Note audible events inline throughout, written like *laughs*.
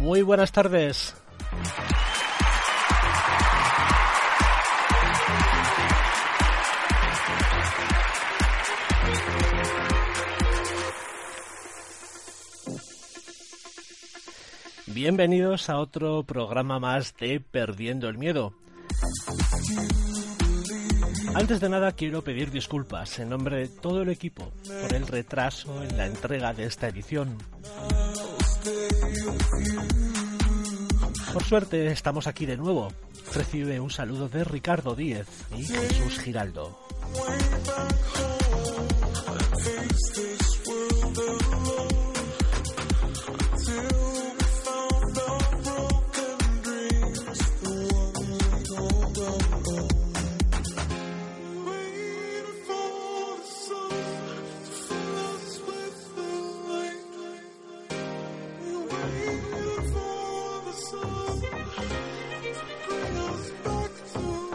Muy buenas tardes. Bienvenidos a otro programa más de Perdiendo el Miedo. Antes de nada quiero pedir disculpas en nombre de todo el equipo por el retraso en la entrega de esta edición. Por suerte estamos aquí de nuevo. Recibe un saludo de Ricardo Díez y Jesús Giraldo.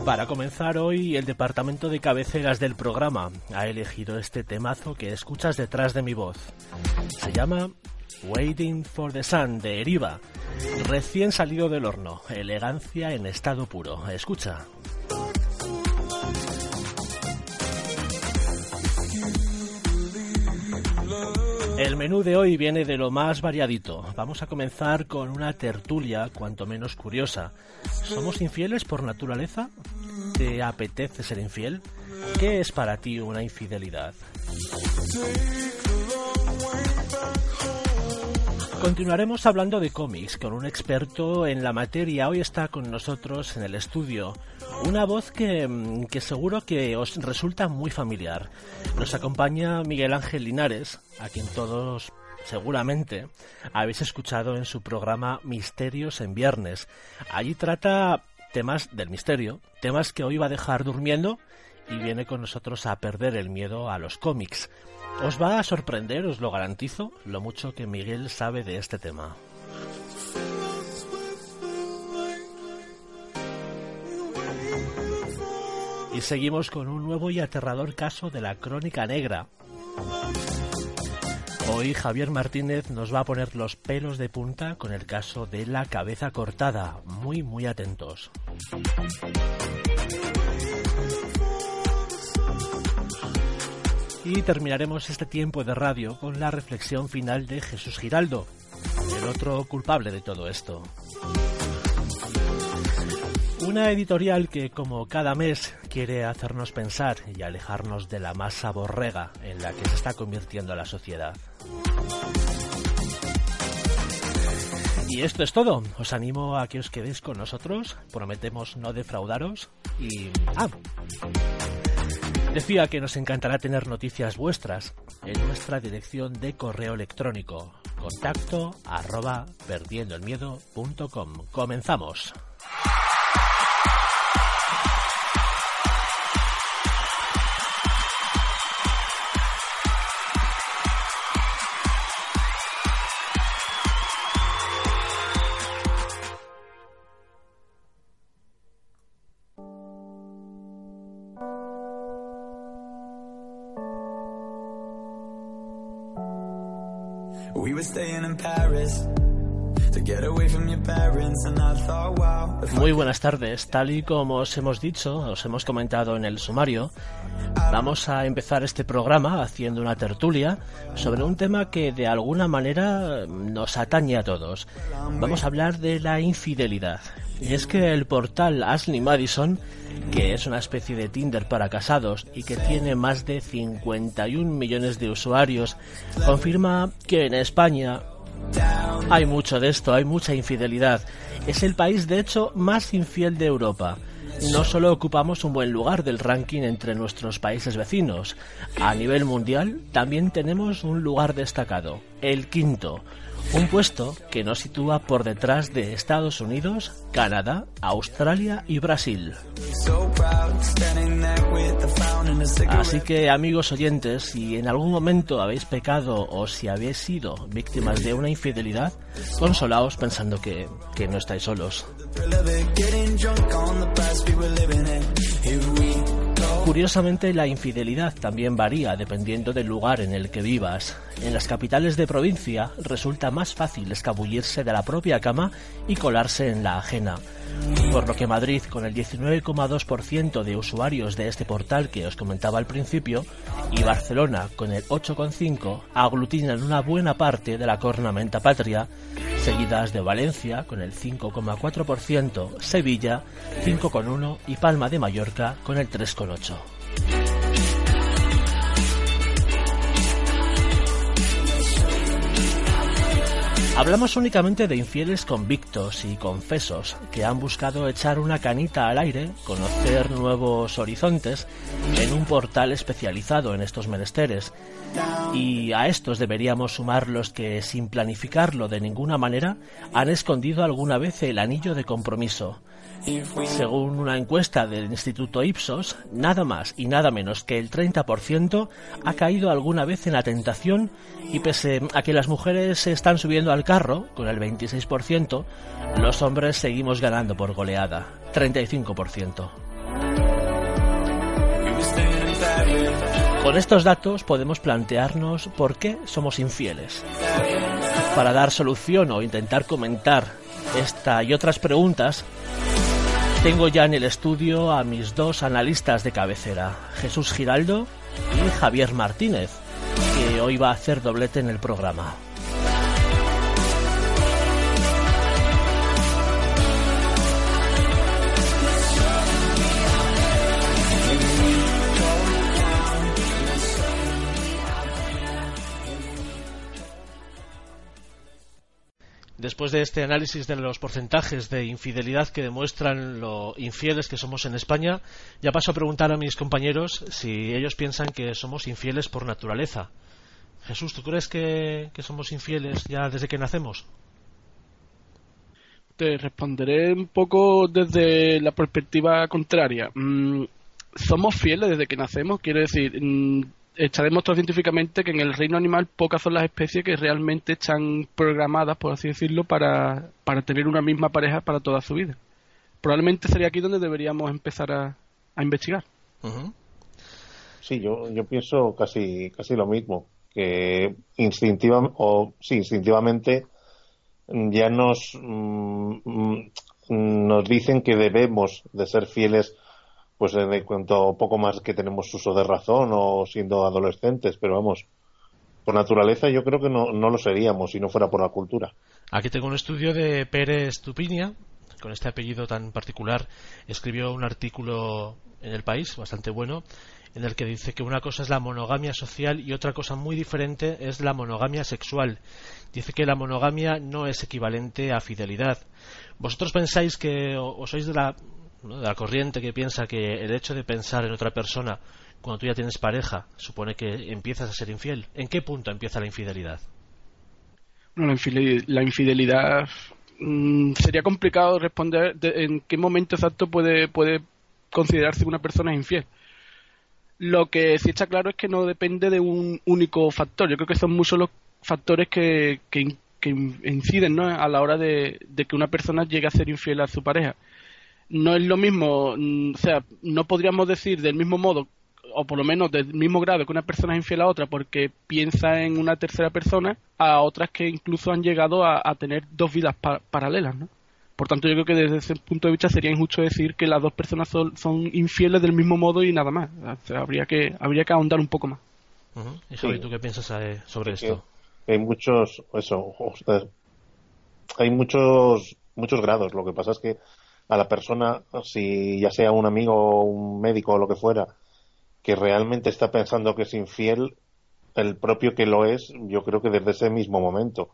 Para comenzar hoy, el departamento de cabeceras del programa ha elegido este temazo que escuchas detrás de mi voz. Se llama Waiting for the Sun de Eriva, recién salido del horno, elegancia en estado puro. Escucha. El menú de hoy viene de lo más variadito. Vamos a comenzar con una tertulia cuanto menos curiosa. ¿Somos infieles por naturaleza? ¿Te apetece ser infiel? ¿Qué es para ti una infidelidad? Continuaremos hablando de cómics con un experto en la materia. Hoy está con nosotros en el estudio una voz que, mm, que, seguro que os resulta muy familiar. Nos acompaña Miguel Ángel Linares, a quien todos seguramente habéis escuchado en su programa Misterios en Viernes. Allí trata temas del misterio, temas que hoy va a dejar durmiendo y viene con nosotros a perder el miedo a los cómics. Os va a sorprender, os lo garantizo, lo mucho que Miguel sabe de este tema. Y seguimos con un nuevo y aterrador caso de la crónica negra. Hoy Javier Martínez nos va a poner los pelos de punta con el caso de la cabeza cortada. Muy, muy atentos. Y terminaremos este tiempo de radio con la reflexión final de Jesús Giraldo, el otro culpable de todo esto. Una editorial que, como cada mes, quiere hacernos pensar y alejarnos de la masa borrega en la que se está convirtiendo la sociedad. Y esto es todo. Os animo a que os quedéis con nosotros. Prometemos no defraudaros. Y... Ah. Decía que nos encantará tener noticias vuestras en nuestra dirección de correo electrónico. Contacto arroba. Comenzamos. Muy buenas tardes. Tal y como os hemos dicho, os hemos comentado en el sumario, vamos a empezar este programa haciendo una tertulia sobre un tema que de alguna manera nos atañe a todos. Vamos a hablar de la infidelidad. Y es que el portal Ashley Madison, que es una especie de Tinder para casados y que tiene más de 51 millones de usuarios, confirma que en España hay mucho de esto, hay mucha infidelidad. Es el país, de hecho, más infiel de Europa. No solo ocupamos un buen lugar del ranking entre nuestros países vecinos, a nivel mundial también tenemos un lugar destacado, el quinto, un puesto que nos sitúa por detrás de Estados Unidos, Canadá, Australia y Brasil. Así que amigos oyentes, si en algún momento habéis pecado o si habéis sido víctimas de una infidelidad, consolaos pensando que, que no estáis solos. Curiosamente, la infidelidad también varía dependiendo del lugar en el que vivas. En las capitales de provincia resulta más fácil escabullirse de la propia cama y colarse en la ajena. Por lo que Madrid, con el 19,2% de usuarios de este portal que os comentaba al principio, y Barcelona, con el 8,5%, aglutinan una buena parte de la cornamenta patria, seguidas de Valencia, con el 5,4%, Sevilla, 5,1% y Palma de Mallorca, con el 3,8%. Hablamos únicamente de infieles convictos y confesos que han buscado echar una canita al aire, conocer nuevos horizontes en un portal especializado en estos menesteres. Y a estos deberíamos sumar los que, sin planificarlo de ninguna manera, han escondido alguna vez el anillo de compromiso según una encuesta del Instituto Ipsos, nada más y nada menos que el 30% ha caído alguna vez en la tentación y pese a que las mujeres se están subiendo al carro, con el 26%, los hombres seguimos ganando por goleada, 35%. Con estos datos podemos plantearnos por qué somos infieles. Para dar solución o intentar comentar esta y otras preguntas, tengo ya en el estudio a mis dos analistas de cabecera, Jesús Giraldo y Javier Martínez, que hoy va a hacer doblete en el programa. Después de este análisis de los porcentajes de infidelidad que demuestran lo infieles que somos en España, ya paso a preguntar a mis compañeros si ellos piensan que somos infieles por naturaleza. Jesús, ¿tú crees que, somos infieles ya desde que nacemos? Te responderé un poco desde la perspectiva contraria. Mm, somos fieles desde que nacemos, quiero decir, mm, está demostrado científicamente que en el reino animal pocas son las especies que realmente están programadas, por así decirlo, para, para tener una misma pareja para toda su vida. Probablemente sería aquí donde deberíamos empezar a, a investigar. Sí, yo, yo pienso casi, casi lo mismo, que instintiva, o, sí, instintivamente ya nos, mm, mm, nos dicen que debemos de ser fieles pues en cuanto poco más que tenemos uso de razón o siendo adolescentes, pero vamos, por naturaleza yo creo que no, no lo seríamos si no fuera por la cultura. Aquí tengo un estudio de Pérez Tupinia, con este apellido tan particular, escribió un artículo en el país bastante bueno en el que dice que una cosa es la monogamia social y otra cosa muy diferente es la monogamia sexual. Dice que la monogamia no es equivalente a fidelidad. ¿Vosotros pensáis que o sois de la de la corriente que piensa que el hecho de pensar en otra persona cuando tú ya tienes pareja supone que empiezas a ser infiel. ¿En qué punto empieza la infidelidad? la infidelidad, mm, sería complicado responder en qué momento exacto puede, puede considerarse una persona infiel. Lo que sí está claro es que no depende de un único factor. Yo creo que son muchos los factores que, que, inciden a la hora de, de, que una persona llegue a ser infiel a su pareja no es lo mismo, mm, o sea, no podríamos decir del mismo modo o por lo menos del mismo grado que una persona es infiel a otra porque piensa en una tercera persona a otras que incluso han llegado a, tener dos vidas paralelas, ¿no? Por tanto, yo creo que desde ese punto de vista sería injusto decir que las dos personas son, infieles del mismo modo y nada más. habría que habría que ahondar un poco más. ¿Y Javi, tú qué piensas eh, sobre esto? Hay muchos, eso, hay muchos, muchos grados. Lo que pasa es que a la persona, si ya sea un amigo o un médico o lo que fuera, que realmente está pensando que es infiel, el propio que lo es, yo creo que desde ese mismo momento.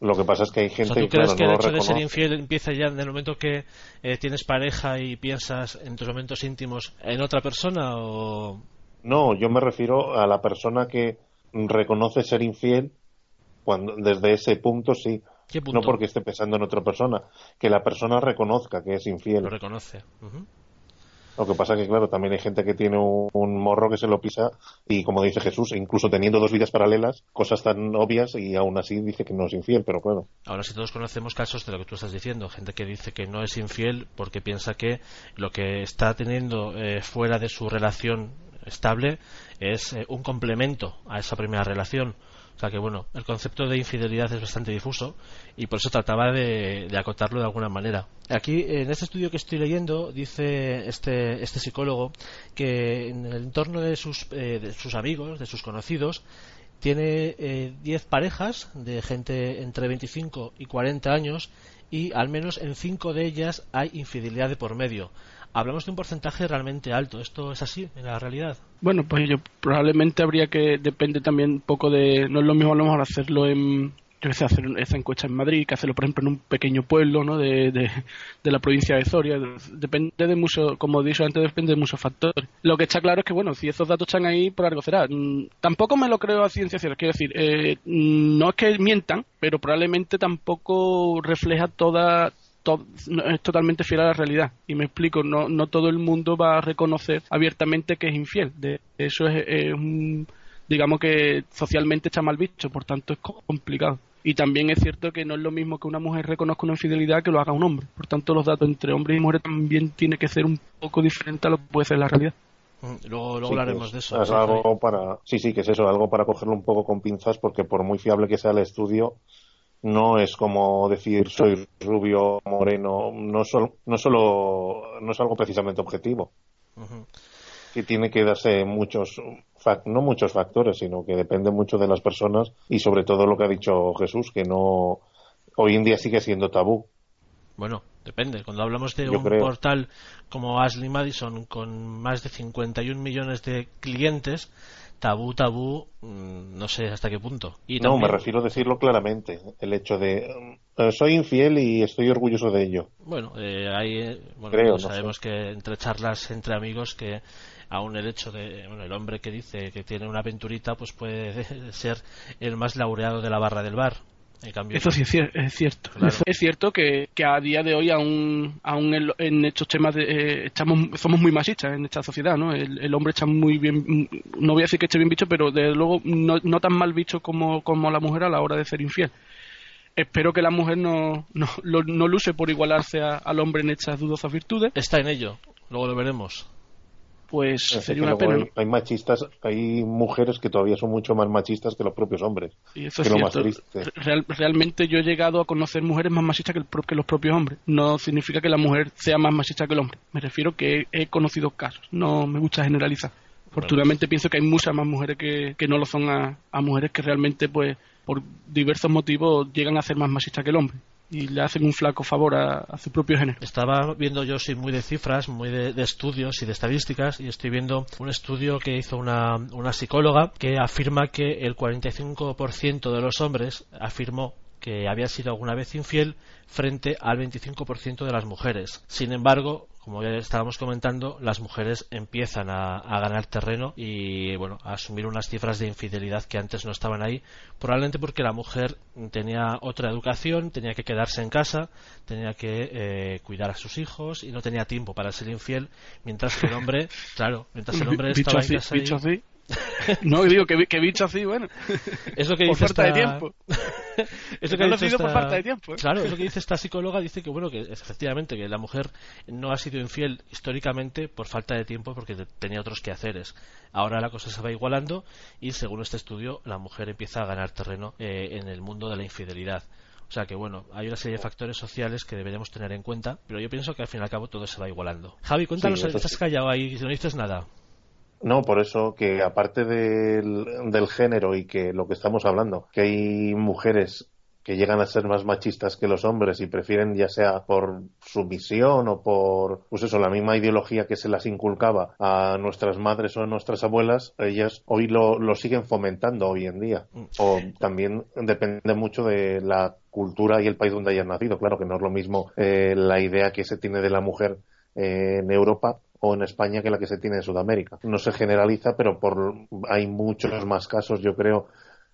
Lo que pasa es que hay gente ¿tú crees que el hecho de ser infiel empieza ya en el momento que eh, tienes pareja y piensas en tus momentos íntimos en otra persona o...? No, yo me refiero a la persona que reconoce ser infiel cuando desde ese punto sí. No porque esté pensando en otra persona, que la persona reconozca que es infiel. Lo reconoce. Lo que pasa que, claro, también hay gente que tiene un, morro que se lo pisa y, como dice Jesús, incluso teniendo dos vidas paralelas, cosas tan obvias y aún así dice que no es infiel, pero claro. Ahora sí todos conocemos casos de lo que tú estás diciendo, gente que dice que no es infiel porque piensa que lo que está teniendo eh, fuera de su relación estable es eh, un complemento a esa primera relación o sea que bueno, el concepto de infidelidad es bastante difuso y por eso trataba de, acotarlo de alguna manera. Aquí, en este estudio que estoy leyendo, dice este, este psicólogo que en el entorno de sus, eh, de sus amigos, de sus conocidos, tiene 10 eh, parejas de gente entre 25 y 40 años y al menos en 5 de ellas hay infidelidad de por medio hablamos de un porcentaje realmente alto. ¿Esto es así en la realidad? Bueno, pues yo probablemente habría que, depende también un poco de, no es lo mismo a lo mejor hacerlo en, yo sé, hacer esa encuesta en Madrid que hacerlo, por ejemplo, en un pequeño pueblo ¿no? de, de, la provincia de Soria. Depende de mucho, como he dicho antes, depende de muchos factores. Lo que está claro es que, bueno, si esos datos están ahí, por algo será. Mm, tampoco me lo creo a ciencia cierta. Quiero decir, eh, no es que mientan, pero probablemente tampoco refleja toda es totalmente fiel a la realidad. Y me explico, no, no todo el mundo va a reconocer abiertamente que es infiel. De eso es, digamos que socialmente está mal visto, por tanto es complicado. Y también es cierto que no es lo mismo que una mujer reconozca una infidelidad que lo haga un hombre. Por tanto, los datos entre hombres y mujeres también tiene que ser un poco diferente a lo que puede ser la realidad. Mm, luego, hablaremos de eso. Es algo para, sí, sí, que es eso, algo para cogerlo un poco con pinzas, porque por muy fiable que sea el estudio, no es como decir soy rubio moreno no solo no solo no es algo precisamente objetivo. Que tiene que darse muchos no muchos factores sino que depende mucho de las personas y sobre todo lo que ha dicho Jesús que no hoy en día sigue siendo tabú. Bueno depende. Cuando hablamos de un portal como Ashley Madison con más de 51 millones de clientes tabú, tabú, mm, no sé hasta qué punto. Y no, me refiero a decirlo claramente, el hecho de eh, soy infiel y estoy orgulloso de ello. Bueno, eh, hay, eh, bueno, sabemos que entre charlas entre amigos que aún el hecho de, bueno, el hombre que dice que tiene una aventurita, pues puede *laughs* ser el más laureado de la barra del bar. Eso sí es, cierto. Es cierto que, a día de hoy, aún, aún en, estos temas, de, eh, somos muy machistas en esta sociedad. ¿no? El, hombre está muy bien, no voy a decir que esté bien visto, pero desde luego no, no tan mal visto como, como la mujer a la hora de ser infiel. Espero que la mujer no, no, no luce por igualarse al hombre en estas dudosas virtudes. Está en ello, luego lo veremos pues sería una pena. Hay, machistas, hay mujeres que todavía son mucho más machistas que los propios hombres. Y eso es cierto. realmente yo he llegado a conocer mujeres más machistas que, que, los propios hombres. No significa que la mujer sea más machista que el hombre. Me refiero que he, conocido casos. No me gusta generalizar. Afortunadamente pienso que hay muchas más mujeres que, que no lo son a, a mujeres que realmente, pues, por diversos motivos llegan a ser más machistas que el hombre y le hacen un flaco favor a, su propio género. Estaba viendo yo, soy muy de cifras, muy de, estudios y de estadísticas, y estoy viendo un estudio que hizo una, psicóloga que afirma que el 45% de los hombres afirmó que había sido alguna vez infiel frente al 25% de las mujeres. Sin embargo, como ya estábamos comentando, las mujeres empiezan a, ganar terreno y bueno, a asumir unas cifras de infidelidad que antes no estaban ahí, probablemente porque la mujer tenía otra educación, tenía que quedarse en casa, tenía que eh, cuidar a sus hijos y no tenía tiempo para ser infiel, mientras que el hombre, *laughs* claro, mientras el hombre estaba en casa. *laughs* no, digo que, que bicho así, bueno. Eso que por falta de tiempo. eso que no lo esta... por falta de tiempo. ¿eh? Claro, eso que dice esta psicóloga dice que, bueno, que efectivamente que la mujer no ha sido infiel históricamente por falta de tiempo porque tenía otros quehaceres. Ahora la cosa se va igualando y, según este estudio, la mujer empieza a ganar terreno eh, en el mundo de la infidelidad. O sea que bueno, hay una serie de factores sociales que deberíamos tener en cuenta, pero yo pienso que al fin y al cabo todo se va igualando. Javi, cuéntanos, estás callado ahí, no dices nada. No, por eso que aparte del, género y que lo que estamos hablando, que hay mujeres que llegan a ser más machistas que los hombres y prefieren ya sea por sumisión o por pues eso la misma ideología que se las inculcaba a nuestras madres o a nuestras abuelas ellas hoy lo, lo siguen fomentando hoy en día. O también depende mucho de la cultura y el país donde hayan nacido. Claro que no es lo mismo eh, la idea que se tiene de la mujer en Europa o en España que la que se tiene en Sudamérica. No se generaliza, pero por, hay muchos más casos, yo creo,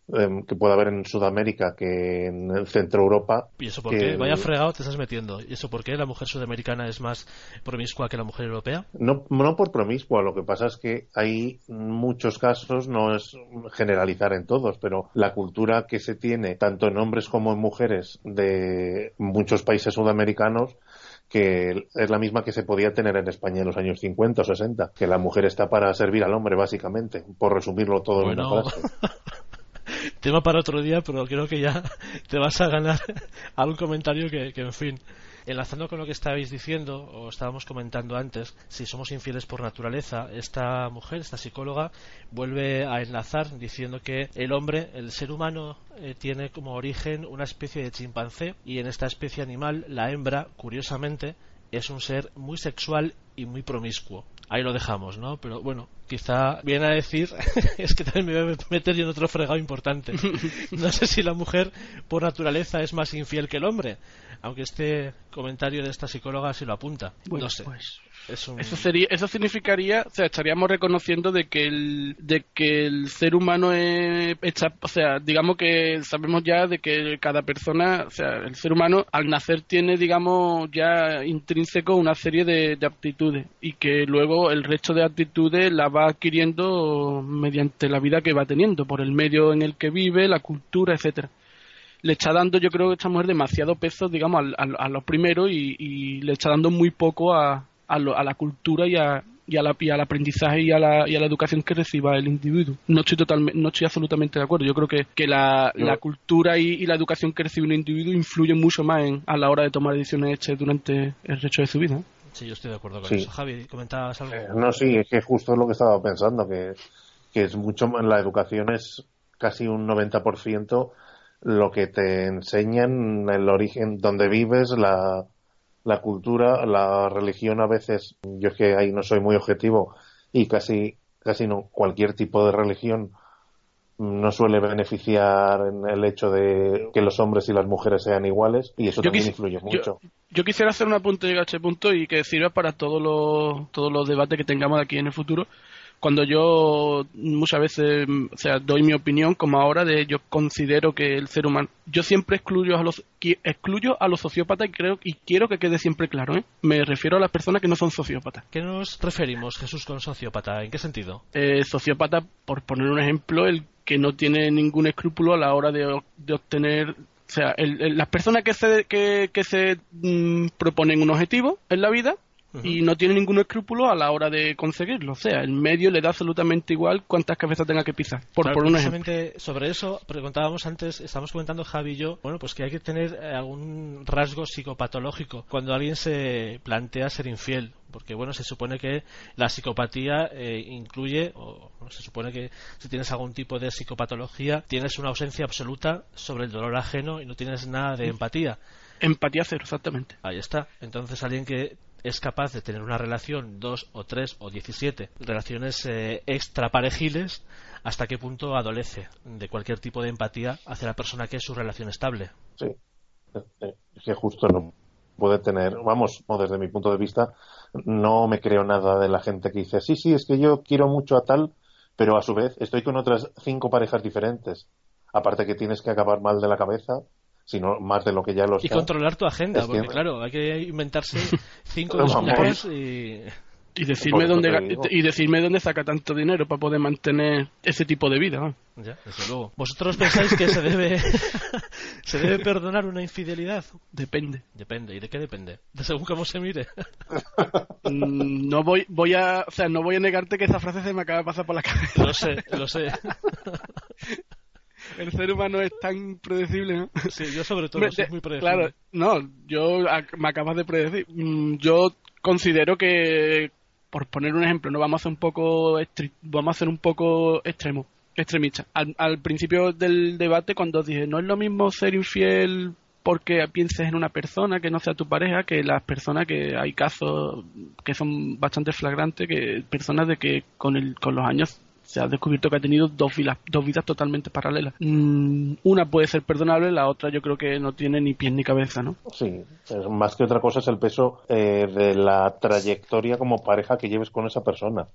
Em, que puede haber en Sudamérica que en el centro Europa. ¿Y eso por qué? Vaya fregado te estás metiendo. ¿Y eso por qué la mujer sudamericana es más promiscua que la mujer europea? No, no por promiscua, lo que pasa es que hay muchos casos, no es generalizar en todos, pero la cultura que se tiene tanto en hombres como en mujeres de muchos países sudamericanos que es la misma que se podía tener en España en los años 50 o 60, que la mujer está para servir al hombre, básicamente, por resumirlo todo en una frase. *laughs* tema para otro día, pero creo que ya te vas a ganar *laughs* algún comentario que, que, en fin. Enlazando con lo que estabais diciendo, o estábamos comentando antes, si somos infieles por naturaleza, esta mujer, esta psicóloga, vuelve a enlazar diciendo que el hombre, el ser humano, eh, tiene como origen una especie de chimpancé y en esta especie animal, la hembra, curiosamente, es un ser muy sexual y muy promiscuo ahí lo dejamos, ¿no? Pero bueno, quizá viene a decir, *laughs* es que también me voy a meter yo en otro fregado importante. *laughs* No sé si la mujer por naturaleza es más infiel que el hombre, aunque este comentario de esta psicóloga sí lo apunta. no sé. Pues eso sería, eso significaría, o sea, estaríamos reconociendo de que el, de que el ser humano es, o sea, digamos que sabemos ya de que cada persona, o sea, el ser humano al nacer tiene, digamos, ya intrínseco una serie de, de aptitudes y que luego el resto de aptitudes la va adquiriendo mediante la vida que va teniendo, por el medio en el que vive, la cultura, etcétera. Le está dando, yo creo que esta mujer demasiado peso, digamos, a, a, lo primero y, le está dando muy poco a, a, la cultura y, a, y, la, al aprendizaje y a, la, y a la educación que reciba el individuo. No estoy totalmente, no estoy absolutamente de acuerdo. Yo creo que, que la, la cultura y, la educación que recibe un individuo influye mucho más en, a la hora de tomar decisiones hechas durante el resto de su vida. Sí, yo estoy de acuerdo con eso. Javi, ¿comentabas algo? Eh, no, sí, es que justo es lo que estaba pensando, que, que es mucho la educación es casi un 90% lo que te enseñan, el origen, donde vives, la, la cultura, la religión a veces, yo es que ahí no soy muy objetivo y casi, casi no, cualquier tipo de religión no suele beneficiar en el hecho de que los hombres y las mujeres sean iguales y eso también influye mucho. Yo, quisiera hacer una punta de este punto y que sirva para todos los, todos los debates que tengamos aquí en el futuro cuando yo muchas veces o sea doy mi opinión como ahora de yo considero que el ser humano yo siempre excluyo a los excluyo a los sociópatas y creo y quiero que quede siempre claro ¿eh? me refiero a las personas que no son sociópatas. ¿qué nos referimos Jesús con sociópata en qué sentido eh, sociópata por poner un ejemplo el que no tiene ningún escrúpulo a la hora de, de obtener o sea, las personas que se, que, que se mm, proponen un objetivo en la vida y no tiene ningún escrúpulo a la hora de conseguirlo. O sea, el medio le da absolutamente igual cuántas cabezas tenga que pisar. Por, por un ejemplo. sobre eso preguntábamos antes, estábamos comentando Javi y yo, bueno, pues que hay que tener eh, algún rasgo psicopatológico cuando alguien se plantea ser infiel porque bueno se supone que la psicopatía eh, incluye o se supone que si tienes algún tipo de psicopatología tienes una ausencia absoluta sobre el dolor ajeno y no tienes nada de empatía empatía cero exactamente ahí está entonces alguien que es capaz de tener una relación, dos o tres o diecisiete relaciones eh, extraparejiles, hasta qué punto adolece de cualquier tipo de empatía hacia la persona que es su relación estable. Sí, es que justo no puede tener, vamos, desde mi punto de vista, no me creo nada de la gente que dice, sí, sí, es que yo quiero mucho a tal, pero a su vez estoy con otras cinco parejas diferentes. Aparte que tienes que acabar mal de la cabeza, sino más de lo que ya lo Y controlar tu agenda, porque claro, hay que inventarse *laughs* cinco descuentos y... Y decirme, dónde, y decirme dónde saca tanto dinero para poder mantener ese tipo de vida. Ya, desde luego. ¿Vosotros pensáis que se debe *laughs* se debe perdonar una infidelidad? Depende. Depende. ¿Y de qué depende? De según cómo se mire. Mm, no voy voy a, o sea, no voy a negarte que esa frase se me acaba de pasar por la cabeza. Lo sé, lo sé. *laughs* el ser humano es tan predecible, ¿no? Sí, yo sobre todo soy muy predecible. Claro, no, yo me acabas de predecir. Mm, yo considero que, por poner un ejemplo, no vamos a hacer un poco vamos a hacer un poco extremo. extremista. Al, al principio del debate, cuando dije, no es lo mismo ser infiel porque pienses en una persona que no sea tu pareja, que las personas que hay casos que son bastante flagrantes, que personas de que con, el, con los años se ha descubierto que ha tenido dos vidas, dos vidas totalmente paralelas. Mm, una puede ser perdonable, la otra yo creo que no tiene ni pies ni cabeza, ¿no? Sí, más que otra cosa es el peso eh, de la trayectoria como pareja que lleves con esa persona.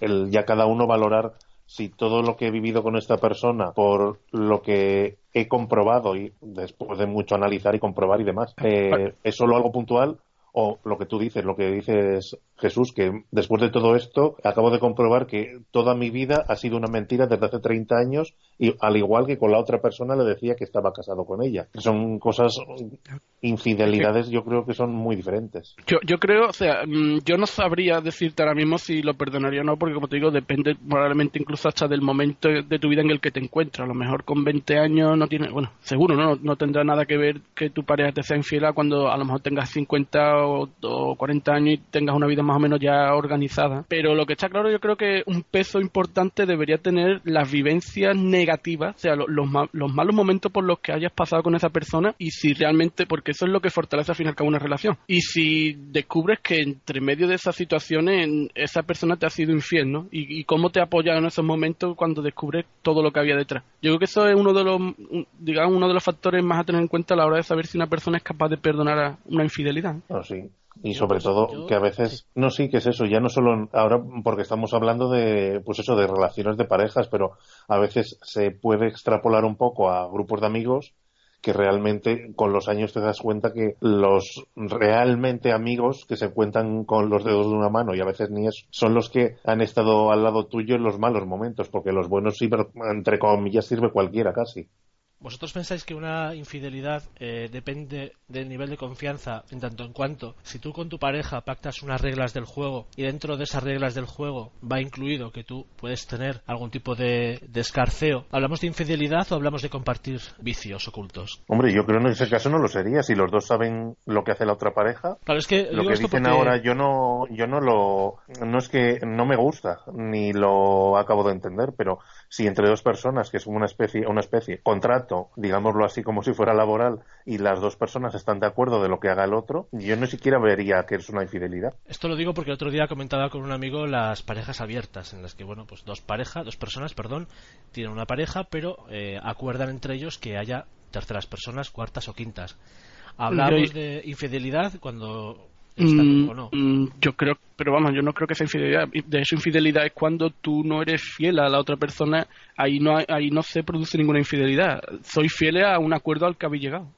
El ya cada uno valorar si todo lo que he vivido con esta persona, por lo que he comprobado y después de mucho analizar y comprobar y demás, eh, es solo algo puntual o lo que tú dices, lo que dices Jesús, que después de todo esto acabo de comprobar que toda mi vida ha sido una mentira desde hace 30 años y al igual que con la otra persona le decía que estaba casado con ella. Son cosas, infidelidades yo creo que son muy diferentes. Yo, yo creo, o sea, mm, yo no sabría decirte ahora mismo si lo perdonaría o no, porque como te digo, depende probablemente incluso hasta del momento de tu vida en el que te encuentras. A lo mejor con 20 años no tiene, bueno, seguro, ¿no? No tendrá nada que ver que tu pareja te sea infiel cuando a lo mejor tengas 50 o, o 40 años y tengas una vida más o menos ya organizada. Pero lo que está claro, yo creo que un peso importante debería tener las vivencias negativas, o sea, los, los malos momentos por los que hayas pasado con esa persona y si realmente, porque eso es lo que fortalece al final cada una relación. Y si descubres que entre medio de esas situaciones esa persona te ha sido infiel, ¿no? Y, y cómo te ha apoyado en esos momentos cuando descubres todo lo que había detrás. Yo creo que eso es uno de los, digamos, uno de los factores más a tener en cuenta a la hora de saber si una persona es capaz de perdonar a una infidelidad. Oh, sí. Y sobre todo que a veces, no sí, que es eso, ya no solo ahora porque estamos hablando de, pues eso, de relaciones de parejas, pero a veces se puede extrapolar un poco a grupos de amigos que realmente con los años te das cuenta que los realmente amigos que se cuentan con los dedos de una mano y a veces ni eso, son los que han estado al lado tuyo en los malos momentos, porque los buenos entre comillas, sirve cualquiera casi. ¿Vosotros pensáis que una infidelidad eh, depende del nivel de confianza en tanto en cuanto si tú con tu pareja pactas unas reglas del juego y dentro de esas reglas del juego va incluido que tú puedes tener algún tipo de, de escarceo? ¿Hablamos de infidelidad o hablamos de compartir vicios ocultos? Hombre, yo creo que en ese caso no lo sería. Si los dos saben lo que hace la otra pareja, claro, es que lo que dicen porque... ahora yo no, yo no lo, no es que no me gusta ni lo acabo de entender, pero si entre dos personas que es una especie, una especie contrato digámoslo así, como si fuera laboral, y las dos personas están de acuerdo de lo que haga el otro, yo no siquiera vería que es una infidelidad. Esto lo digo porque el otro día comentaba con un amigo las parejas abiertas, en las que, bueno, pues dos parejas, dos personas, perdón, tienen una pareja, pero eh, acuerdan entre ellos que haya terceras personas, cuartas o quintas. Hablamos de infidelidad cuando Mm, no? Mm, yo creo, pero vamos, yo no creo que sea infidelidad. De eso infidelidad es cuando tú no eres fiel a la otra persona, ahí no, ahí no se produce ninguna infidelidad. Soy fiel a un acuerdo al que habéis llegado.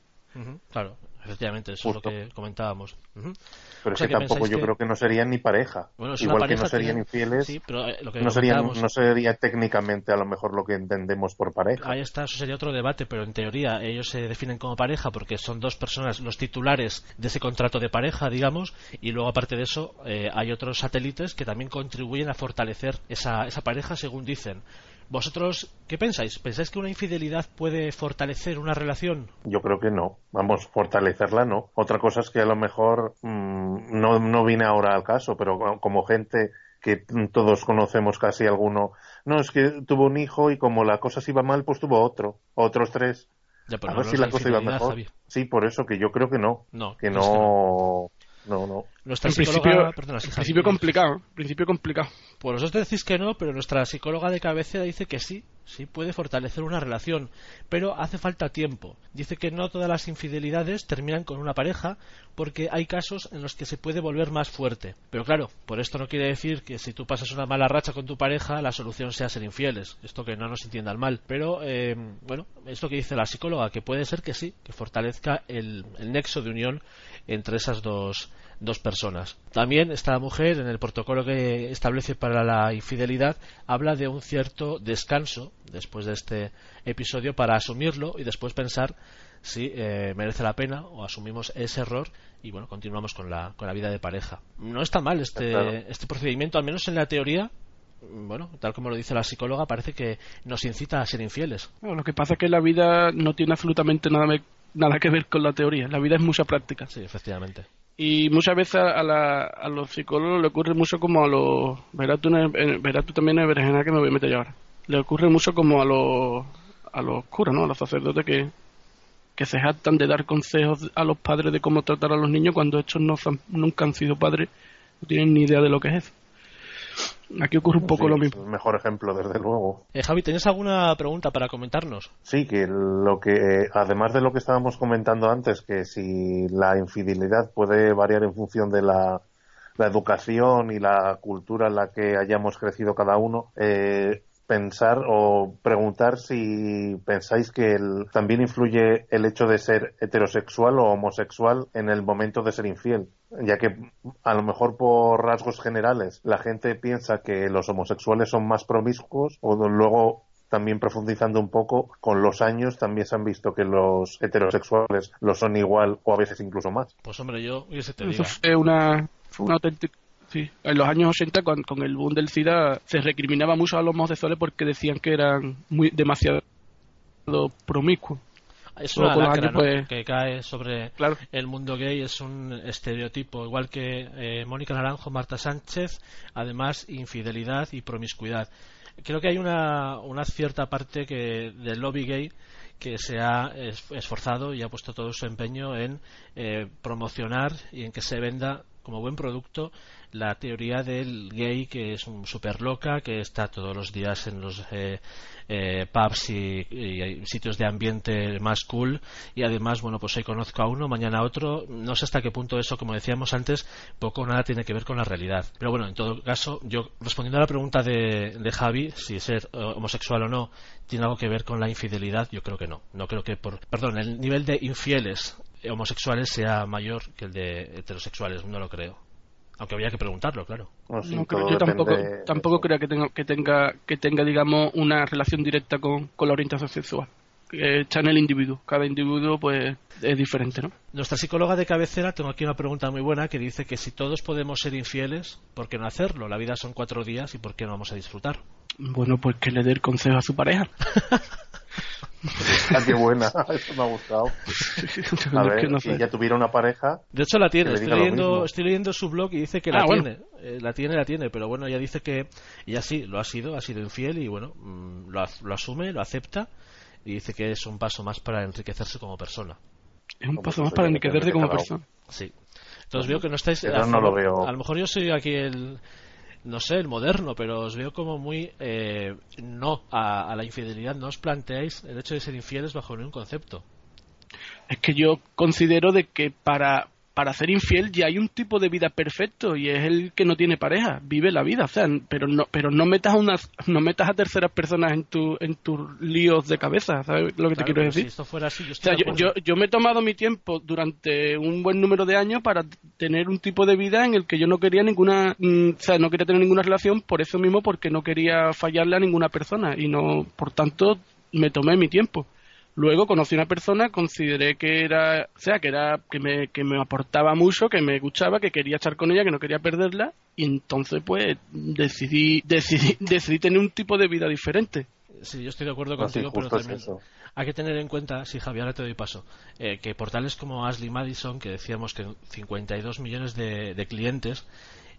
Claro, efectivamente, eso es lo que comentábamos. Pero es que, tampoco yo creo que no serían ni pareja. Igual que no serían infieles, no, serían, no sería técnicamente a lo mejor lo que entendemos por pareja. Ahí está, eso sería otro debate, pero en teoría ellos se definen como pareja porque son dos personas los titulares de ese contrato de pareja, digamos, y luego aparte de eso eh, hay otros satélites que también contribuyen a fortalecer esa, esa pareja según dicen. ¿Vosotros qué pensáis? ¿Pensáis que una infidelidad puede fortalecer una relación? Yo creo que no. Vamos, fortalecerla no. Otra cosa es que a lo mejor mmm, no, no viene ahora al caso, pero como gente que todos conocemos casi alguno, no, es que tuvo un hijo y como la cosa se iba mal, pues tuvo otro, otros tres. Ya, pero a no ver si la cosa iba mejor. Javi. Sí, por eso que yo creo que no. No, que no no. No. No. Nuestra en psicóloga, principio, perdona, sí, principio complicado, principio complicado. Pues vosotros decís que no, pero nuestra psicóloga de cabecera dice que sí, sí puede fortalecer una relación, pero hace falta tiempo. Dice que no todas las infidelidades terminan con una pareja, porque hay casos en los que se puede volver más fuerte. Pero claro, por esto no quiere decir que si tú pasas una mala racha con tu pareja, la solución sea ser infieles. Esto que no nos entiendan mal. Pero, eh, bueno, es lo que dice la psicóloga, que puede ser que sí, que fortalezca el, el nexo de unión entre esas dos dos personas. También esta mujer, en el protocolo que establece para la infidelidad, habla de un cierto descanso después de este episodio para asumirlo y después pensar si eh, merece la pena o asumimos ese error y bueno, continuamos con la, con la vida de pareja. No está mal este, Claro. este procedimiento, al menos en la teoría. Bueno, tal como lo dice la psicóloga, parece que nos incita a ser infieles. Bueno, lo que pasa es que la vida no tiene absolutamente nada, me- nada que ver con la teoría. La vida es mucha práctica. Sí, efectivamente. Y muchas veces a, la- a los psicólogos le ocurre mucho como a los... Verás verás tú también en berenjena que me voy a meter yo ahora. le ocurre mucho como a los, a los curas, ¿no? A los sacerdotes que, que se jactan de dar consejos a los padres de cómo tratar a los niños cuando estos no, nunca han sido padres, no tienen ni idea de lo que es eso. Aquí ocurre un poco lo mismo. mejor ejemplo, desde luego. Eh, Javi, ¿tienes alguna pregunta para comentarnos? Sí, que lo que, además de lo que estábamos comentando antes, que si la infidelidad puede variar en función de la, la educación y la cultura en la que hayamos crecido cada uno, eh, pensar o preguntar si pensáis que también influye el hecho de ser heterosexual o homosexual en el momento de ser infiel, ya que a lo mejor por rasgos generales la gente piensa que los homosexuales son más promiscuos o luego también profundizando un poco, con los años también se han visto que los heterosexuales lo son igual o a veces incluso más. Pues hombre, yo Eso fue una, fue una auténtica Sí, en los años 80 con, con, el boom del SIDA se recriminaba mucho a los homosexuales porque decían que eran muy demasiado promiscuos. Es una lacra, pues, que cae sobre el mundo gay, es un estereotipo, igual que eh, Mónica Naranjo, Marta Sánchez, además infidelidad y promiscuidad. Creo que hay una, una cierta parte que del lobby gay que se ha esforzado y ha puesto todo su empeño en eh, promocionar y en que se venda como buen producto la teoría del gay que es un super loca, que está todos los días en los eh, eh, pubs y, sitios de ambiente más cool y además, bueno, pues hoy conozco a uno, mañana a otro. No sé hasta qué punto eso, como decíamos antes, poco o nada tiene que ver con la realidad. Pero bueno, en todo caso, yo respondiendo a la pregunta de, de Javi, si ser eh, homosexual o no tiene algo que ver con la infidelidad, yo creo que no. No creo que por, perdón, el nivel de infieles homosexuales sea mayor que el de heterosexuales, no lo creo. Aunque habría que preguntarlo, claro. yo tampoco, tampoco creo que tenga, que tenga, que tenga, digamos, una relación directa con, la orientación sexual. Está en el individuo. Cada individuo, pues, es diferente, ¿no? Nuestra psicóloga de cabecera, tengo aquí una pregunta muy buena que dice que si todos podemos ser infieles, ¿por qué no hacerlo? La vida son cuatro días y ¿por qué no vamos a disfrutar? Bueno, pues que le dé el consejo a su pareja. *laughs* Ah, qué buena, *laughs* eso me ha gustado. *laughs* A ver, si ya tuviera una pareja. De hecho, la tiene. Estoy leyendo, estoy leyendo, su blog y dice que la ah, tiene. Eh, la tiene, la tiene, pero bueno, ella dice que ella sí, lo ha sido, ha sido infiel y bueno, mm, lo, lo, asume, lo acepta y dice que es un paso más para enriquecerse como persona. Es un paso más para enriquecerse como persona. Sí. Entonces veo que no estáis. no lo veo. A lo mejor yo soy aquí el no sé, el moderno, pero os veo como muy eh, no a, la infidelidad. No os planteáis el hecho de ser infieles bajo ningún concepto. Es que yo considero de que para para ser infiel ya hay un tipo de vida perfecto y es el que no tiene pareja, vive la vida, o sea, pero no pero no metas a unas no metas a terceras personas en tu en tus líos de cabeza, ¿sabes lo que te quiero decir? Si esto fuera así, yo, yo, me he tomado mi tiempo durante un buen número de años para tener un tipo de vida en el que yo no quería ninguna, mm, o sea, no quería tener ninguna relación por eso mismo porque no quería fallarle a ninguna persona y no, por tanto, me tomé mi tiempo. Luego conocí a una persona, consideré que era, o sea, que era, que me, que me aportaba mucho, que me gustaba, que quería estar con ella, que no quería perderla, y entonces pues decidí, decidí, *laughs* decidí tener un tipo de vida diferente. Sí, yo estoy de acuerdo contigo, pero también hay que tener en cuenta, si Javier, ahora te doy paso, eh, que portales como Ashley Madison, que decíamos que 52 millones de, de clientes,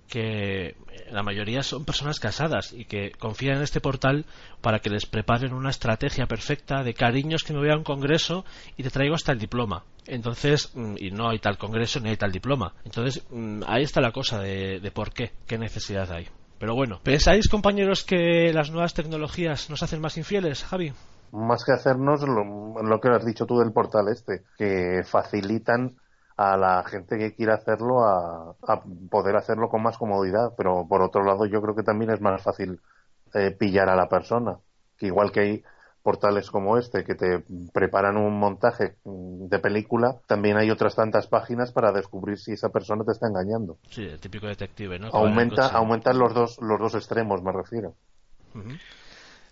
que la mayoría son personas casadas y que confían en este portal para que les preparen una estrategia perfecta de cariños que me voy a un congreso y te traigo hasta el diploma. Entonces, mm, y no hay tal congreso ni hay tal diploma. Entonces, mm, ahí está la cosa de, de por qué, qué necesidad hay. Pero bueno, ¿pensáis, compañeros, que las nuevas tecnologías nos hacen más infieles, Javi? Más que hacernos lo, lo que has dicho tú del portal este, que facilitan a la gente que quiera hacerlo a, poder hacerlo con más comodidad. Pero por otro lado, yo creo que también es más fácil eh, pillar a la persona. Que igual que hay portales como este que te preparan un montaje de película, también hay otras tantas páginas para descubrir si esa persona te está engañando. Sí, el típico detective, ¿no? Aumenta, aumentan los dos, los dos extremos, me refiero.